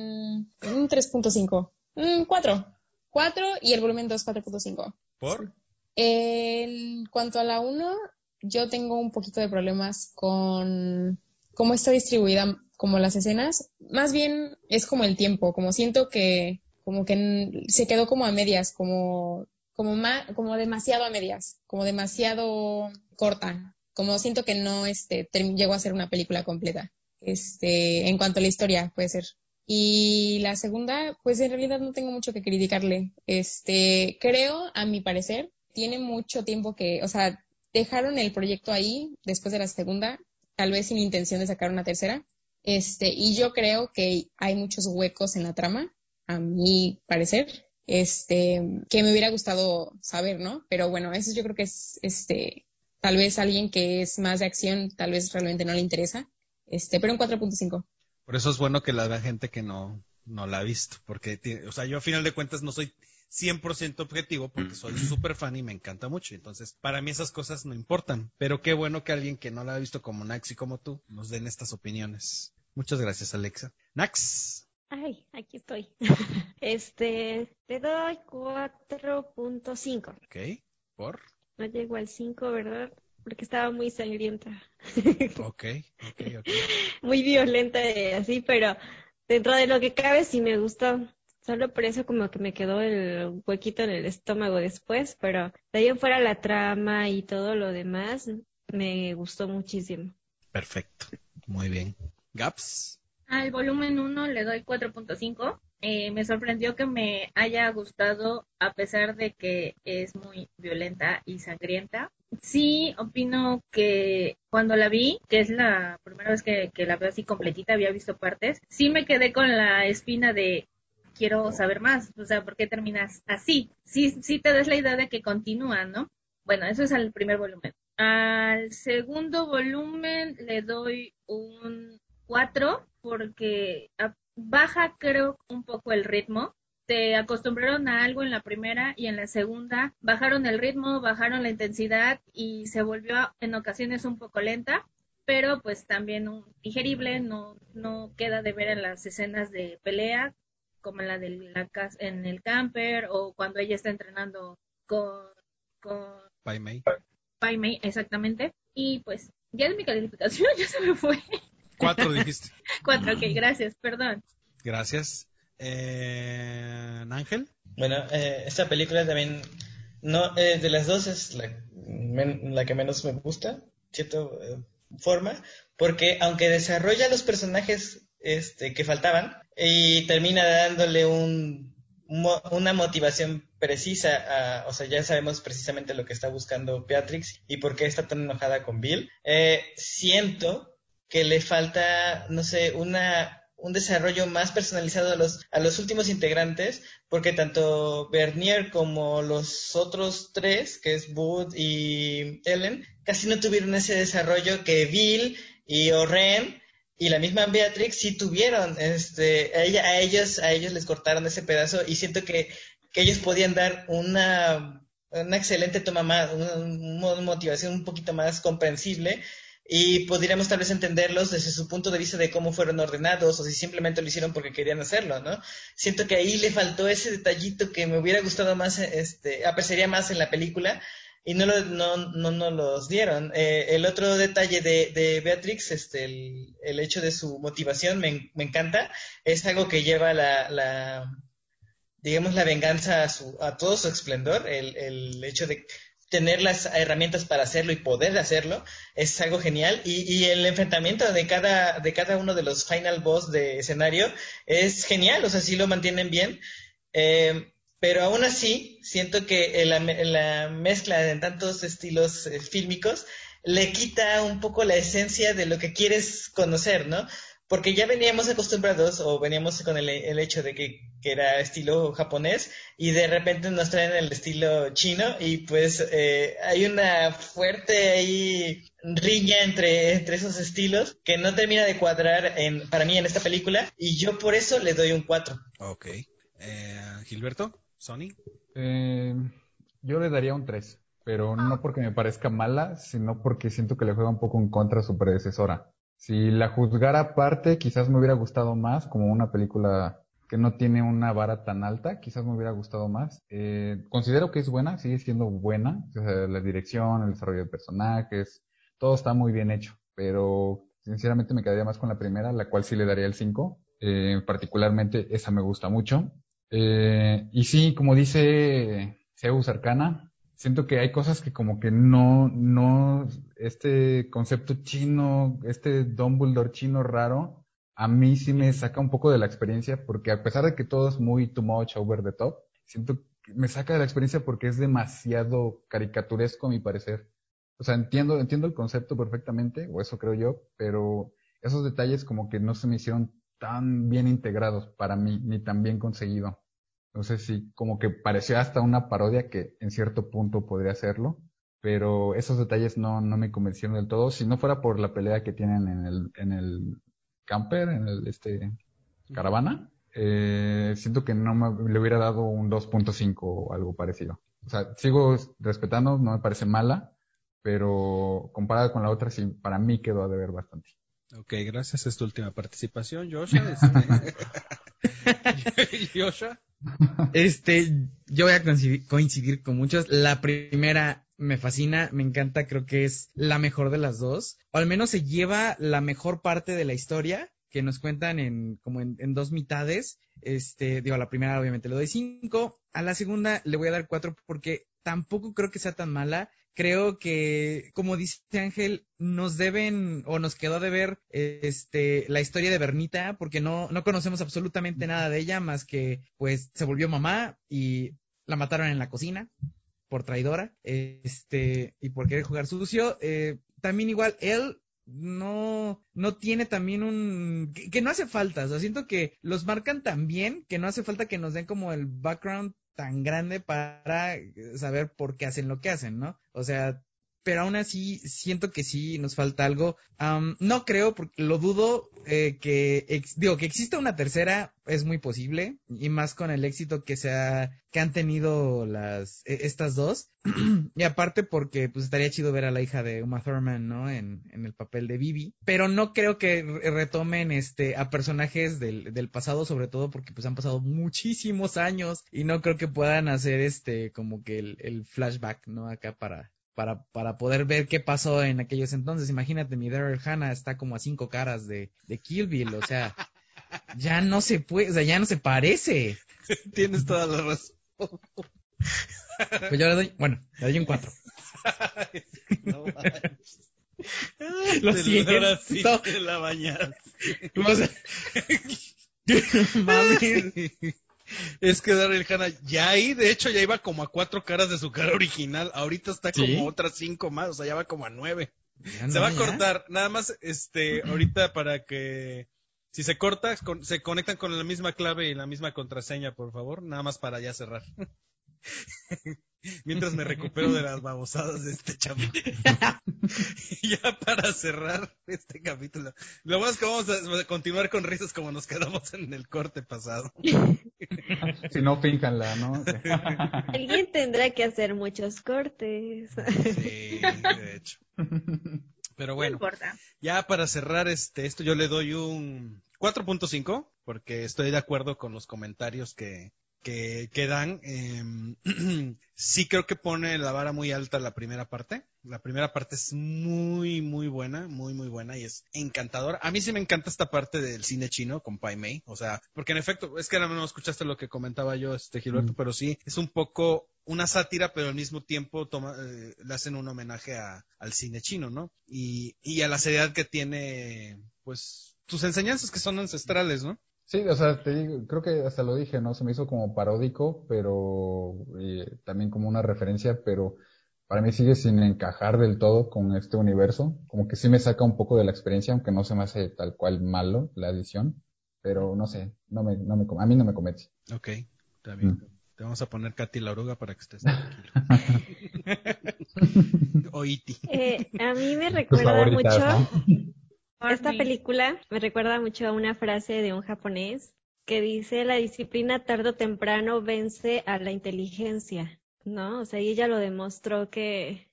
un 3.5. Un 4. 4 y el volumen 2 4.5. ¿Por? En cuanto a la 1, yo tengo un poquito de problemas con cómo está distribuida como las escenas. Más bien es como el tiempo, como siento que como que se quedó como a medias, como como ma- como demasiado a medias, como demasiado corta. como siento que no este, llegó a ser una película completa. Este, en cuanto a la historia, puede ser. Y la segunda, pues en realidad no tengo mucho que criticarle. Este, creo, a mi parecer, tiene mucho tiempo que, o sea, dejaron el proyecto ahí después de la segunda, tal vez sin intención de sacar una tercera. Este, y yo creo que hay muchos huecos en la trama, a mi parecer, este, que me hubiera gustado saber, ¿no? Pero bueno, eso yo creo que es, este, tal vez alguien que es más de acción, tal vez realmente no le interesa, este, pero un 4.5. Por eso es bueno que la vea gente que no, no la ha visto, porque, ti- o sea, yo a final de cuentas no soy 100% objetivo porque soy súper fan y me encanta mucho. Entonces, para mí esas cosas no importan. Pero qué bueno que alguien que no la ha visto como Nax y como tú nos den estas opiniones. Muchas gracias, Alexa. Nax. Ay, aquí estoy. Este, te doy 4.5. Ok. ¿Por? No llego al 5, ¿verdad? Porque estaba muy sangrienta. Ok. Ok, ok. muy violenta y así, pero dentro de lo que cabe sí me gustó. Solo por eso como que me quedó el huequito en el estómago después, pero de ahí en fuera la trama y todo lo demás me gustó muchísimo. Perfecto. Muy bien. Gaps. Al volumen 1 le doy 4.5. Eh, me sorprendió que me haya gustado a pesar de que es muy violenta y sangrienta. Sí, opino que cuando la vi, que es la primera vez que, la veo así completita, había visto partes, sí me quedé con la espina de quiero saber más, o sea, ¿por qué terminas así? Sí, sí te das la idea de que continúa, ¿no? Bueno, eso es al primer volumen. Al segundo volumen le doy un 4 porque baja creo un poco el ritmo. Se acostumbraron a algo en la primera y en la segunda bajaron el ritmo, bajaron la intensidad y se volvió en ocasiones un poco lenta, pero pues también un digerible, no, no queda de ver en las escenas de pelea como en la de la casa en el camper o cuando ella está entrenando con, con Bye, May. Pai Mei, exactamente. Y pues, ya de mi calificación ya se me fue. Cuatro dijiste. Cuatro, ok, gracias, perdón. Gracias. Eh, Ángel. Bueno, eh, esta película también, no, eh, de las dos es la, que menos me gusta, cierta eh, forma, porque aunque desarrolla los personajes este, que faltaban y termina dándole un, una motivación precisa, a, o sea, ya sabemos precisamente lo que está buscando Beatrix y por qué está tan enojada con Bill, eh, siento que le falta, no sé, una un desarrollo más personalizado a los, a los últimos integrantes, porque tanto Bernier como los otros tres, que es Bud y Ellen, casi no tuvieron ese desarrollo que Bill y Oren y la misma Beatrix sí tuvieron. Este, a, ella, a ellos, a ellos les cortaron ese pedazo y siento que, que ellos podían dar una, una excelente toma más, una, motivación un poquito más comprensible y podríamos tal vez entenderlos desde su punto de vista de cómo fueron ordenados o si simplemente lo hicieron porque querían hacerlo, ¿no? Siento que ahí le faltó ese detallito que me hubiera gustado más, este, apreciaría más en la película y no, lo, no, no, no los dieron. Eh, el otro detalle de, de Beatrix, este, el, el, hecho de su motivación me, me encanta, es algo que lleva la, la digamos, la venganza a, su, a todo su esplendor, el, el hecho de tener las herramientas para hacerlo y poder hacerlo es algo genial. Y, y, el enfrentamiento de cada de cada uno de los final boss de escenario es genial o sea sí lo mantienen bien. Eh, pero aún así siento que la, la mezcla de tantos estilos eh, fílmicos le quita un poco la esencia de lo que quieres conocer no porque ya veníamos acostumbrados o veníamos con el, el hecho de que, que, era estilo japonés y de repente nos traen el estilo chino y pues eh, hay una fuerte ahí riña entre, entre esos estilos que no termina de cuadrar en, para mí en esta película y yo por eso le doy un 4. Ok. Eh, Gilberto, Sony. Eh, yo le daría un 3, pero no porque me parezca mala, sino porque siento que le juega un poco en contra a su predecesora. Si la juzgara aparte, quizás me hubiera gustado más, como una película que no tiene una vara tan alta, quizás me hubiera gustado más. Eh, considero que es buena, sigue siendo buena, la dirección, el desarrollo de personajes, todo está muy bien hecho, pero sinceramente me quedaría más con la primera, la cual sí le daría el 5. Eh, particularmente esa me gusta mucho. Eh, y sí, como dice Zeus Arcana, siento que hay cosas que como que no, no, este concepto chino, este Dumbledore chino raro, a mí sí me saca un poco de la experiencia porque a pesar de que todo es muy too much over the top, siento que me saca de la experiencia porque es demasiado caricaturesco a mi parecer. O sea, entiendo, entiendo el concepto perfectamente, o eso creo yo, pero esos detalles como que no se me hicieron tan bien integrados para mí, ni tan bien conseguido. Entonces sí, como que pareció hasta una parodia que en cierto punto podría serlo, pero esos detalles no, no me convencieron del todo. Si no fuera por la pelea que tienen en el, en el camper, en el este caravana, eh, siento que no me, le hubiera dado un 2.5 o algo parecido. O sea, sigo respetando, no me parece mala, pero comparada con la otra, sí, para mí quedó a deber bastante. Ok, gracias. Es tu última participación, Joshua. Este... Este, yo voy a coincidir, coincidir con muchos. La primera me fascina, me encanta, creo que es la mejor de las dos. O al menos se lleva la mejor parte de la historia que nos cuentan en como en, en dos mitades. Este, digo, a la primera obviamente le doy cinco, a la segunda le voy a dar cuatro porque tampoco creo que sea tan mala. Creo que, como dice Ángel, nos deben o nos quedó de ver este, la historia de Bernita porque no, no conocemos absolutamente nada de ella más que pues se volvió mamá y la mataron en la cocina por traidora este y por querer jugar sucio. Eh, también igual él no, no tiene también un, que, que, no hace falta, o sea, siento que los marcan tan bien que no hace falta que nos den como el background tan grande para saber por qué hacen lo que hacen, ¿no? O sea, pero aún así siento que sí nos falta algo. No creo, porque lo dudo, eh, que, digo, que exista una tercera es muy posible, y más con el éxito que se ha, que han tenido las, estas dos. y aparte porque, pues estaría chido ver a la hija de Uma Thurman, ¿no? En, en el papel de Vivi. Pero no creo que retomen, este, a personajes del, del pasado, sobre todo porque, pues han pasado muchísimos años, y no creo que puedan hacer, este, como que el flashback, ¿no? Acá para, para, para poder ver qué pasó en aquellos entonces. Imagínate, mi Daryl Hannah está como a cinco caras de, de Kill Bill, o sea, ya no se puede, o sea, ya no se parece. Tienes toda la razón. Pues yo le doy, bueno, le doy un cuatro. no, Lo siento. la mañana. O sea, Mami. Es que Daryl Hannah ya ahí, de hecho, ya iba como a cuatro caras de su cara original. Ahorita está como ¿Sí? otras cinco más, o sea, ya va como a nueve. Se va a ya. cortar. Nada más, este, ahorita para que, si se corta, con- se conectan con la misma clave y la misma contraseña, por favor. Nada más para ya cerrar. Mientras me recupero de las babosadas de este chavo. ya para cerrar este capítulo. Lo más que vamos a continuar con risas como nos quedamos en el corte pasado. Si no, fínjanla, ¿no? Alguien tendrá que hacer muchos cortes. Sí, de hecho. Pero No bueno, importa. ya para cerrar este esto yo le doy un 4.5 porque estoy de acuerdo con los comentarios que que, que dan. Em, sí creo que pone la vara muy alta la primera parte. La primera parte es muy, muy buena, muy, muy buena y es encantadora. A mí sí me encanta esta parte del cine chino con Pai Mei. O sea, porque en efecto, es que ahora no escuchaste lo que comentaba yo, este Gilberto, pero sí, es un poco una sátira, pero al mismo tiempo toma, eh, le hacen un homenaje a, al cine chino, ¿no? Y, y a la seriedad que tiene, pues, sus enseñanzas que son ancestrales, ¿no? Sí, o sea, te digo, creo que hasta lo dije, ¿no? Se me hizo como paródico, pero eh, también como una referencia, pero para mí sigue sin encajar del todo con este universo. Como que sí me saca un poco de la experiencia, aunque no se me hace tal cual malo la edición, pero no sé, no me, no me, a mí no me convence. Ok, está bien. Mm. Te vamos a poner Katy la oruga para que estés tranquilo. o Iti. Eh, a mí me recuerda mucho, ¿no? esta película me recuerda mucho a una frase de un japonés que dice, la disciplina tarde o temprano vence a la inteligencia, ¿no? O sea, ella lo demostró que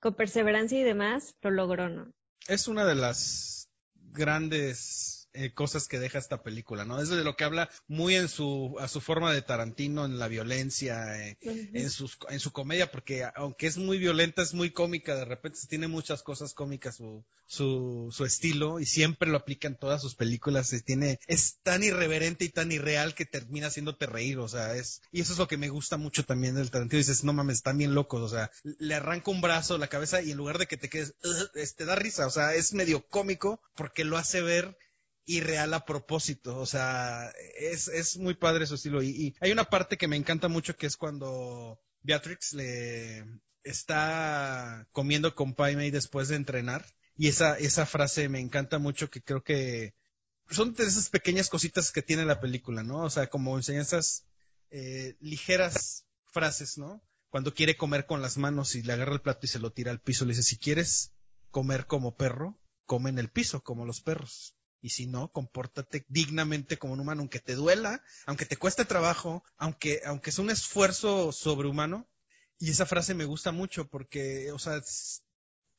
con perseverancia y demás lo logró, ¿no? Es una de las grandes eh, cosas que deja esta película, ¿no? Es de lo que habla muy en su, a su forma de Tarantino, en la violencia, eh, en, sus, en su comedia, porque aunque es muy violenta, es muy cómica, de repente tiene muchas cosas cómicas su, su, su estilo, y siempre lo aplica en todas sus películas, es, tiene, es tan irreverente y tan irreal que termina haciéndote reír, o sea, es, y eso es lo que me gusta mucho también del Tarantino, dices, no mames, están bien locos, o sea, le arranca un brazo, la cabeza, y en lugar de que te quedes, te da risa, o sea, es medio cómico, porque lo hace ver irreal a propósito. O sea, es, es muy padre su estilo. Y, hay una parte que me encanta mucho que es cuando Beatrix le está comiendo con Pai Mei después de entrenar. Y esa, esa frase me encanta mucho que creo que son de esas pequeñas cositas que tiene la película, ¿no? O sea, como enseñanzas eh, ligeras frases, ¿no? Cuando quiere comer con las manos y le agarra el plato y se lo tira al piso, le dice, si quieres comer como perro, come en el piso, como los perros y si no, compórtate dignamente como un humano, aunque te duela, aunque te cueste trabajo, aunque, aunque es un esfuerzo sobrehumano. Y esa frase me gusta mucho porque, o sea,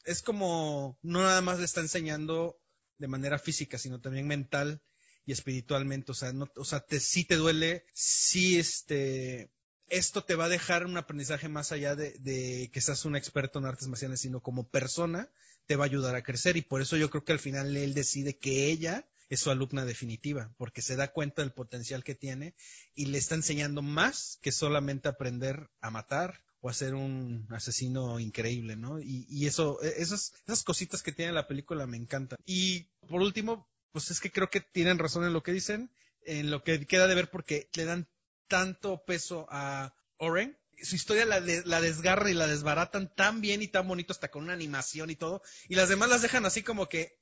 es, como, no nada más le está enseñando de manera física, sino también mental y espiritualmente. O sea, no, o sea, te, sí te duele, sí este, esto te va a dejar un aprendizaje más allá de, de, que seas un experto en artes marciales, sino como persona te va a ayudar a crecer y por eso yo creo que al final él decide que ella es su alumna definitiva, porque se da cuenta del potencial que tiene y le está enseñando más que solamente aprender a matar o a ser un asesino increíble, ¿no? Y, y eso, e, esas, esas cositas que tiene la película me encantan. Y por último, pues es que creo que tienen razón en lo que dicen, en lo que queda de ver porque le dan tanto peso a Oren su historia la, la desgarra y la desbaratan tan bien y tan bonito hasta con una animación y todo, y las demás las dejan así como que,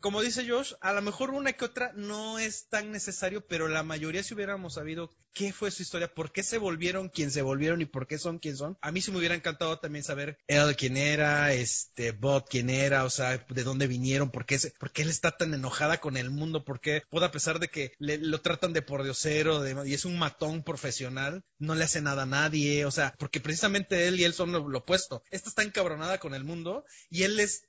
como dice Josh, a lo mejor una que otra no es tan necesario, pero la mayoría si hubiéramos sabido qué fue su historia, por qué se volvieron quien se volvieron y por qué son quien son. A mí sí me hubiera encantado también saber él quién era, este Bot quién era, o sea, de dónde vinieron, por qué, por qué él está tan enojada con el mundo, por qué, a pesar de que le, lo tratan de pordiosero de, y es un matón profesional, no le hace nada a nadie, o sea, porque precisamente él y él son lo, lo opuesto. Esta está encabronada con el mundo y él es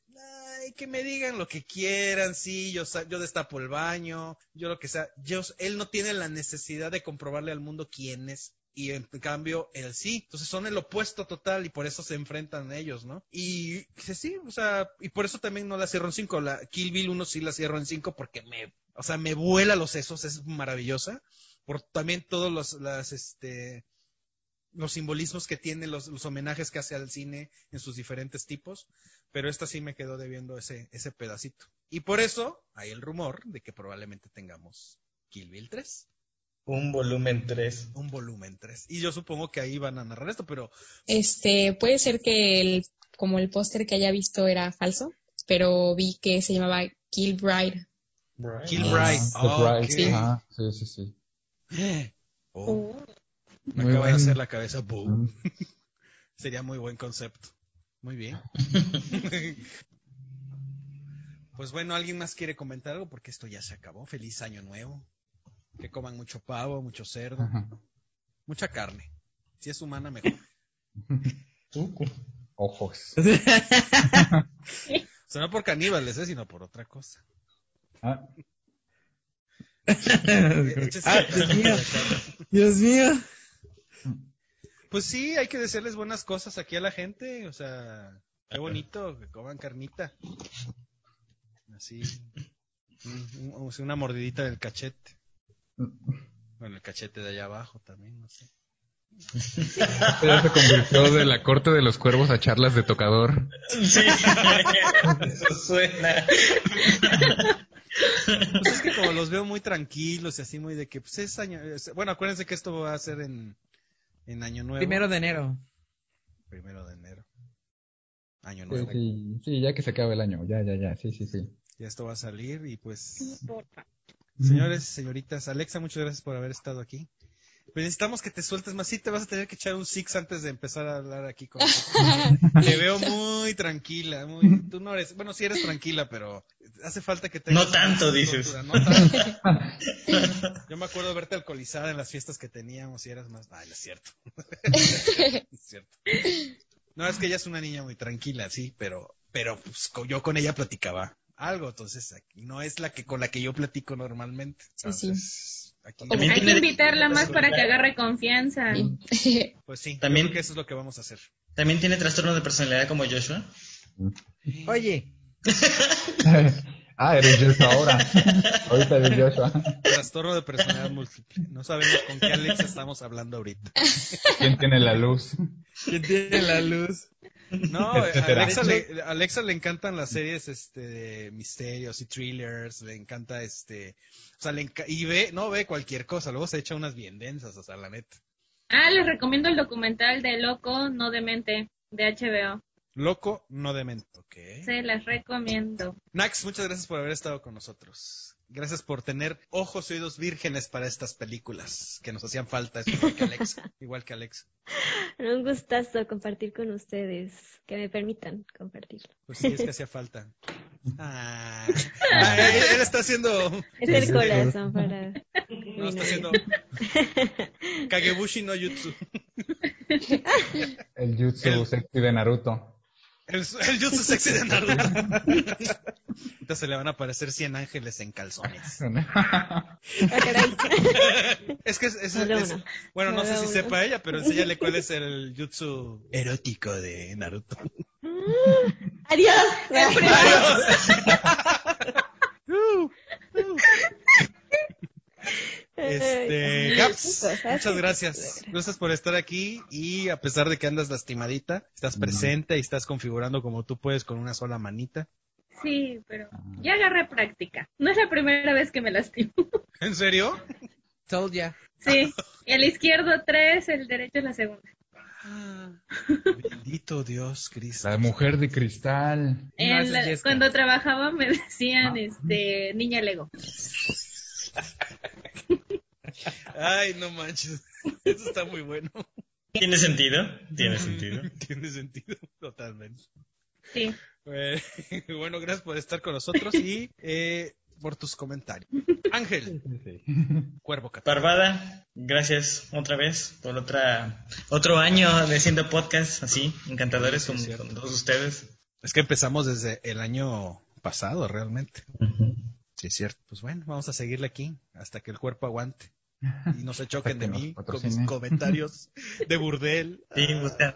que me digan lo que quieran, sí, yo, yo destapo el baño, yo lo que sea. Yo, él no tiene la necesidad de comprobarle al mundo quién es. Y en cambio, él sí. Entonces son el opuesto total y por eso se enfrentan ellos, ¿no? Y sí, o sea, y por eso también no la cierro en 5. La Kill Bill 1 sí la cierro en 5 porque me, o sea, me vuela los sesos, es maravillosa. Por también todos los, las, este, los simbolismos que tiene, los, los, homenajes que hace al cine en sus diferentes tipos, pero esta sí me quedó debiendo ese, ese pedacito. Y por eso hay el rumor de que probablemente tengamos Kill Bill 3. Un volumen 3. Un volumen 3. Y yo supongo que ahí van a narrar esto, pero... Este, puede ser que el, como el póster que haya visto era falso, pero vi que se llamaba Kill Bride. Kill Bride. Ah, sí. sí, sí, sí. Oh. Me acaba de hacer la cabeza boom. Sería muy buen concepto. Muy bien. pues bueno, ¿alguien más quiere comentar algo? Porque esto ya se acabó. Feliz año nuevo. Que coman mucho pavo, mucho cerdo, mucha carne. Si es humana, mejor. Ojos. o sea, no por caníbales, ¿eh? sino por otra cosa. Ah. ah Dios mío. Dios mío. Pues sí, hay que decirles buenas cosas aquí a la gente. O sea, qué bonito que coman carnita. Así. una mordidita del cachete. Bueno, el cachete de allá abajo también, no sé. Ya se convirtió de la corte de los cuervos a charlas de tocador. Sí, eso suena. Pues es que como los veo muy tranquilos y así muy de que, pues es año, bueno, acuérdense que esto va a ser en, en Año Nuevo. Primero de enero. Primero de enero. Año Nuevo. Sí, sí, ya que se acaba el año, ya, ya, ya, sí, sí, sí. Ya esto va a salir y pues... Señores, señoritas, Alexa, muchas gracias por haber estado aquí. Pues necesitamos que te sueltes más. Sí, te vas a tener que echar un six antes de empezar a hablar aquí con Te veo muy tranquila. Muy... Tú no eres. Bueno, sí eres tranquila, pero hace falta que te. No tanto, dices. No tanto. Yo me acuerdo de verte alcoholizada en las fiestas que teníamos y eras más. Ay, no es cierto. es cierto. No, es que ella es una niña muy tranquila, sí, pero, pero pues, yo con ella platicaba algo. Entonces, aquí no es la que con la que yo platico normalmente. Sí, sí. Aquí También Hay que invitarla más para que agarre confianza. pues sí, También- también que eso es lo que vamos a hacer. También tiene trastorno de personalidad como Joshua. Oye, ah, eres Joshua ahora. Ahorita eres Joshua. Trastorno de personalidad múltiple. No sabemos con qué Alex estamos hablando ahorita. ¿Quién tiene la luz? ¿quién tiene la luz? No, a. Alexa le, a Alexa le encantan las series este de misterios y thrillers, le encanta este, o sea, le enca- y ve, no ve cualquier cosa, luego se echa unas bien densas, o sea, la neta. Ah, les recomiendo el documental de Loco, no demente, de HBO. Loco, no demente. Ok. Se las recomiendo. Nax, muchas gracias por haber estado con nosotros. Gracias por tener ojos y oídos vírgenes para estas películas que nos hacían falta, es igual que Alexa. Igual que Alexa. Un gustazo compartir con ustedes. Que me permitan compartirlo. Pues sí, es que hacía falta. Ah, Ah, él, él está haciendo. Es el corazón para. No, está haciendo. Kagebushi no Jutsu. El jutsu El- sexy de Naruto. El, el Jutsu sexy de Naruto. Se le van a aparecer 100 ángeles en calzones. Ah. Es que es, bueno, no sé si sepa ella, pero enséñale cuál es el jutsu erótico de Naruto. Adiós. Este, Gaps, cosas muchas gracias. Gracias por estar aquí y a pesar de que andas lastimadita, estás presente y estás configurando como tú puedes con una sola manita. Sí, pero ya agarré práctica. No es la primera vez que me lastimo. ¿En serio? Told ya. Sí, el izquierdo tres, el derecho es la segunda. Bendito Dios, Cristo. La mujer de cristal. Cuando trabajaba me decían, este, niña Lego. Ay, no manches. Eso está muy bueno. ¿Tiene sentido? Tiene sentido. Tiene sentido, totalmente. Sí. Eh, Bueno, gracias por estar con nosotros y eh, por tus comentarios. Ángel, Cuervo Catalán. Parvada, gracias otra vez por otra otro año de haciendo podcast así, encantadores Sí, con, todos ustedes. Es que empezamos desde el año pasado, realmente. Sí, es cierto. Pues bueno, vamos a seguirle aquí hasta que el cuerpo aguante. Y no se choquen de mí con mis comentarios de burdel. Sí, busca-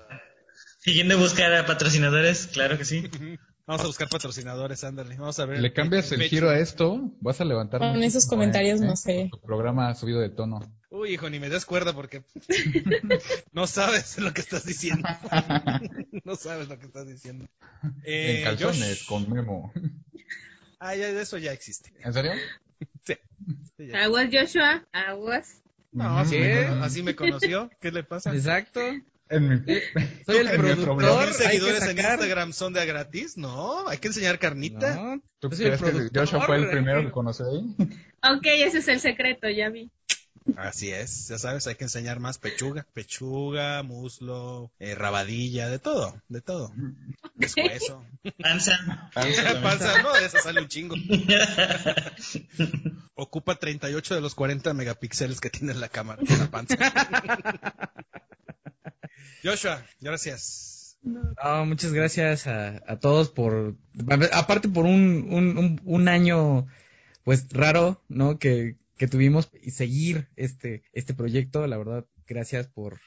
Siguiendo buscar a patrocinadores, claro que sí. Vamos a buscar patrocinadores, ándale. Vamos a ver. Le cambias el giro a esto, vas a levantar. Con esos comentarios, ¿eh? no sé. Tu programa ha subido de tono. Uy, hijo, ni me des cuerda porque no sabes lo que estás diciendo. no sabes lo que estás diciendo. Eh, en calzones, Josh. con Memo. Ah, ya, eso ya existe. ¿En serio? Aguas, Joshua, aguas. No, así, así me conoció. ¿Qué le pasa? Exacto. En mi... Soy el En mi productor. problema. ¿Mil hay que seguidores en. Instagram son de a gratis? No, hay que enseñar carnita. No, ¿Tú yo soy el crees que productor. Joshua fue el primero que conoció ahí? Ok, ese es el secreto, ya vi. Así es, ya sabes, hay que enseñar más pechuga. Pechuga, muslo, eh, rabadilla, de todo, de todo. Deshueso. Panza. Panza, no, de esa sale un chingo. Ocupa 38 de los 40 megapíxeles que tiene la cámara, la panza. Joshua, gracias. No, muchas gracias a, a todos por, aparte por un, un, un, un año, pues raro, ¿no? Que, que tuvimos y seguir este, este proyecto, la verdad, gracias por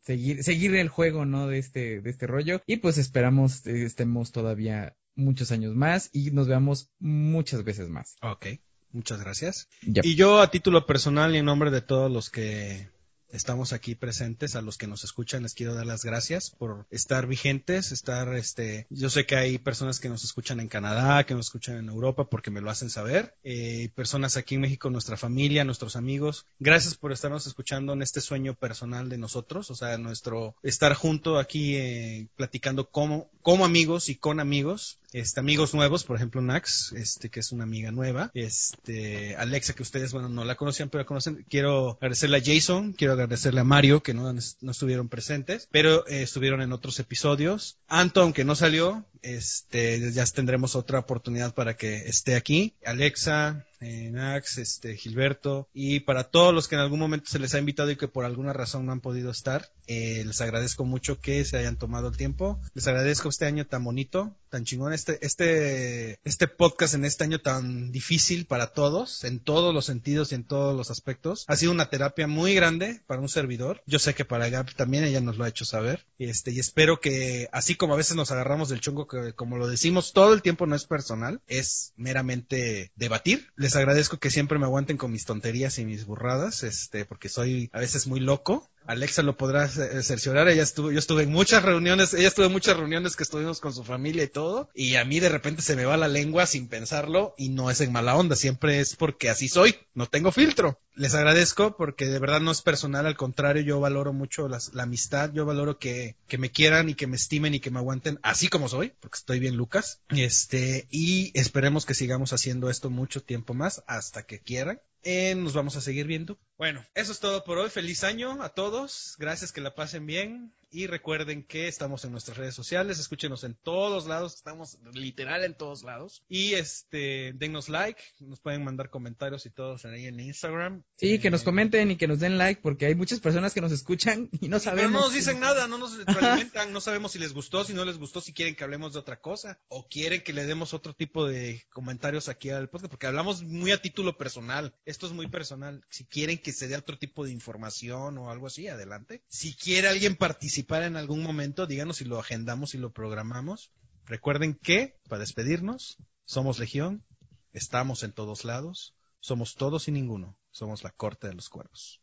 seguir, seguir el juego, ¿no? De este, de este rollo y pues esperamos estemos todavía muchos años más y nos veamos muchas veces más. Ok, muchas gracias. Y yo a título personal y en nombre de todos los que estamos aquí presentes, a los que nos escuchan, les quiero dar las gracias por estar vigentes, estar, este, yo sé que hay personas que nos escuchan en Canadá, que nos escuchan en Europa, porque me lo hacen saber, eh, personas aquí en México, nuestra familia, nuestros amigos, gracias por estarnos escuchando en este sueño personal de nosotros, o sea, nuestro estar junto aquí eh, platicando como, como amigos y con amigos, este, amigos nuevos, por ejemplo, Nax, este, que es una amiga nueva, este, Alexa, que ustedes, bueno, no la conocían, pero la conocen, quiero agradecerle a Jason, quiero agradecerle a Mario, que no, no estuvieron presentes, pero eh, estuvieron en otros episodios. Anto, aunque no salió, este, ya tendremos otra oportunidad para que esté aquí. Alexa, eh, Nax, este, Gilberto, y para todos los que en algún momento se les ha invitado y que por alguna razón no han podido estar, eh, les agradezco mucho que se hayan tomado el tiempo. Les agradezco este año tan bonito, tan chingón, este, este, este podcast en este año tan difícil para todos, en todos los sentidos y en todos los aspectos. Ha sido una terapia muy grande para un servidor. Yo sé que para Gab también ella nos lo ha hecho saber. Este, y espero que, así como a veces nos agarramos del chongo, que como lo decimos todo el tiempo no es personal, es meramente debatir. Les agradezco que siempre me aguanten con mis tonterías y mis burradas, este, porque soy a veces muy loco. Alexa lo podrá cerciorar, ella estuvo, yo estuve en muchas reuniones, ella estuvo en muchas reuniones que estuvimos con su familia y todo, y a mí de repente se me va la lengua sin pensarlo, y no es en mala onda, siempre es porque así soy, no tengo filtro. Les agradezco porque de verdad no es personal, al contrario, yo valoro mucho la amistad, yo valoro que, que me quieran y que me estimen y que me aguanten así como soy, porque estoy bien Lucas, este, y esperemos que sigamos haciendo esto mucho tiempo más, hasta que quieran. Eh, nos vamos a seguir viendo. Bueno, eso es todo por hoy. Feliz año a todos. Gracias que la pasen bien. Y recuerden que estamos en nuestras redes sociales. Escúchenos en todos lados. Estamos literal en todos lados. Y este, denos like. Nos pueden mandar comentarios y todos ahí en Instagram. Sí, que nos eh, comenten y que nos den like porque hay muchas personas que nos escuchan y no sabemos. Pero no nos dicen nada, no nos retroalimentan. no sabemos si les gustó, si no les gustó, si quieren que hablemos de otra cosa o quieren que le demos otro tipo de comentarios aquí al podcast porque hablamos muy a título personal. Esto es muy personal. Si quieren que se dé otro tipo de información o algo así, adelante. Si quiere alguien participar en algún momento, díganos si lo agendamos y lo programamos. Recuerden que, para despedirnos, somos Legión, estamos en todos lados, somos todos y ninguno, somos la corte de los cuervos.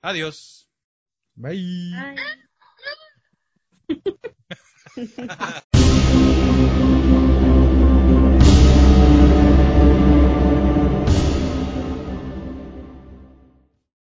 Adiós. Bye.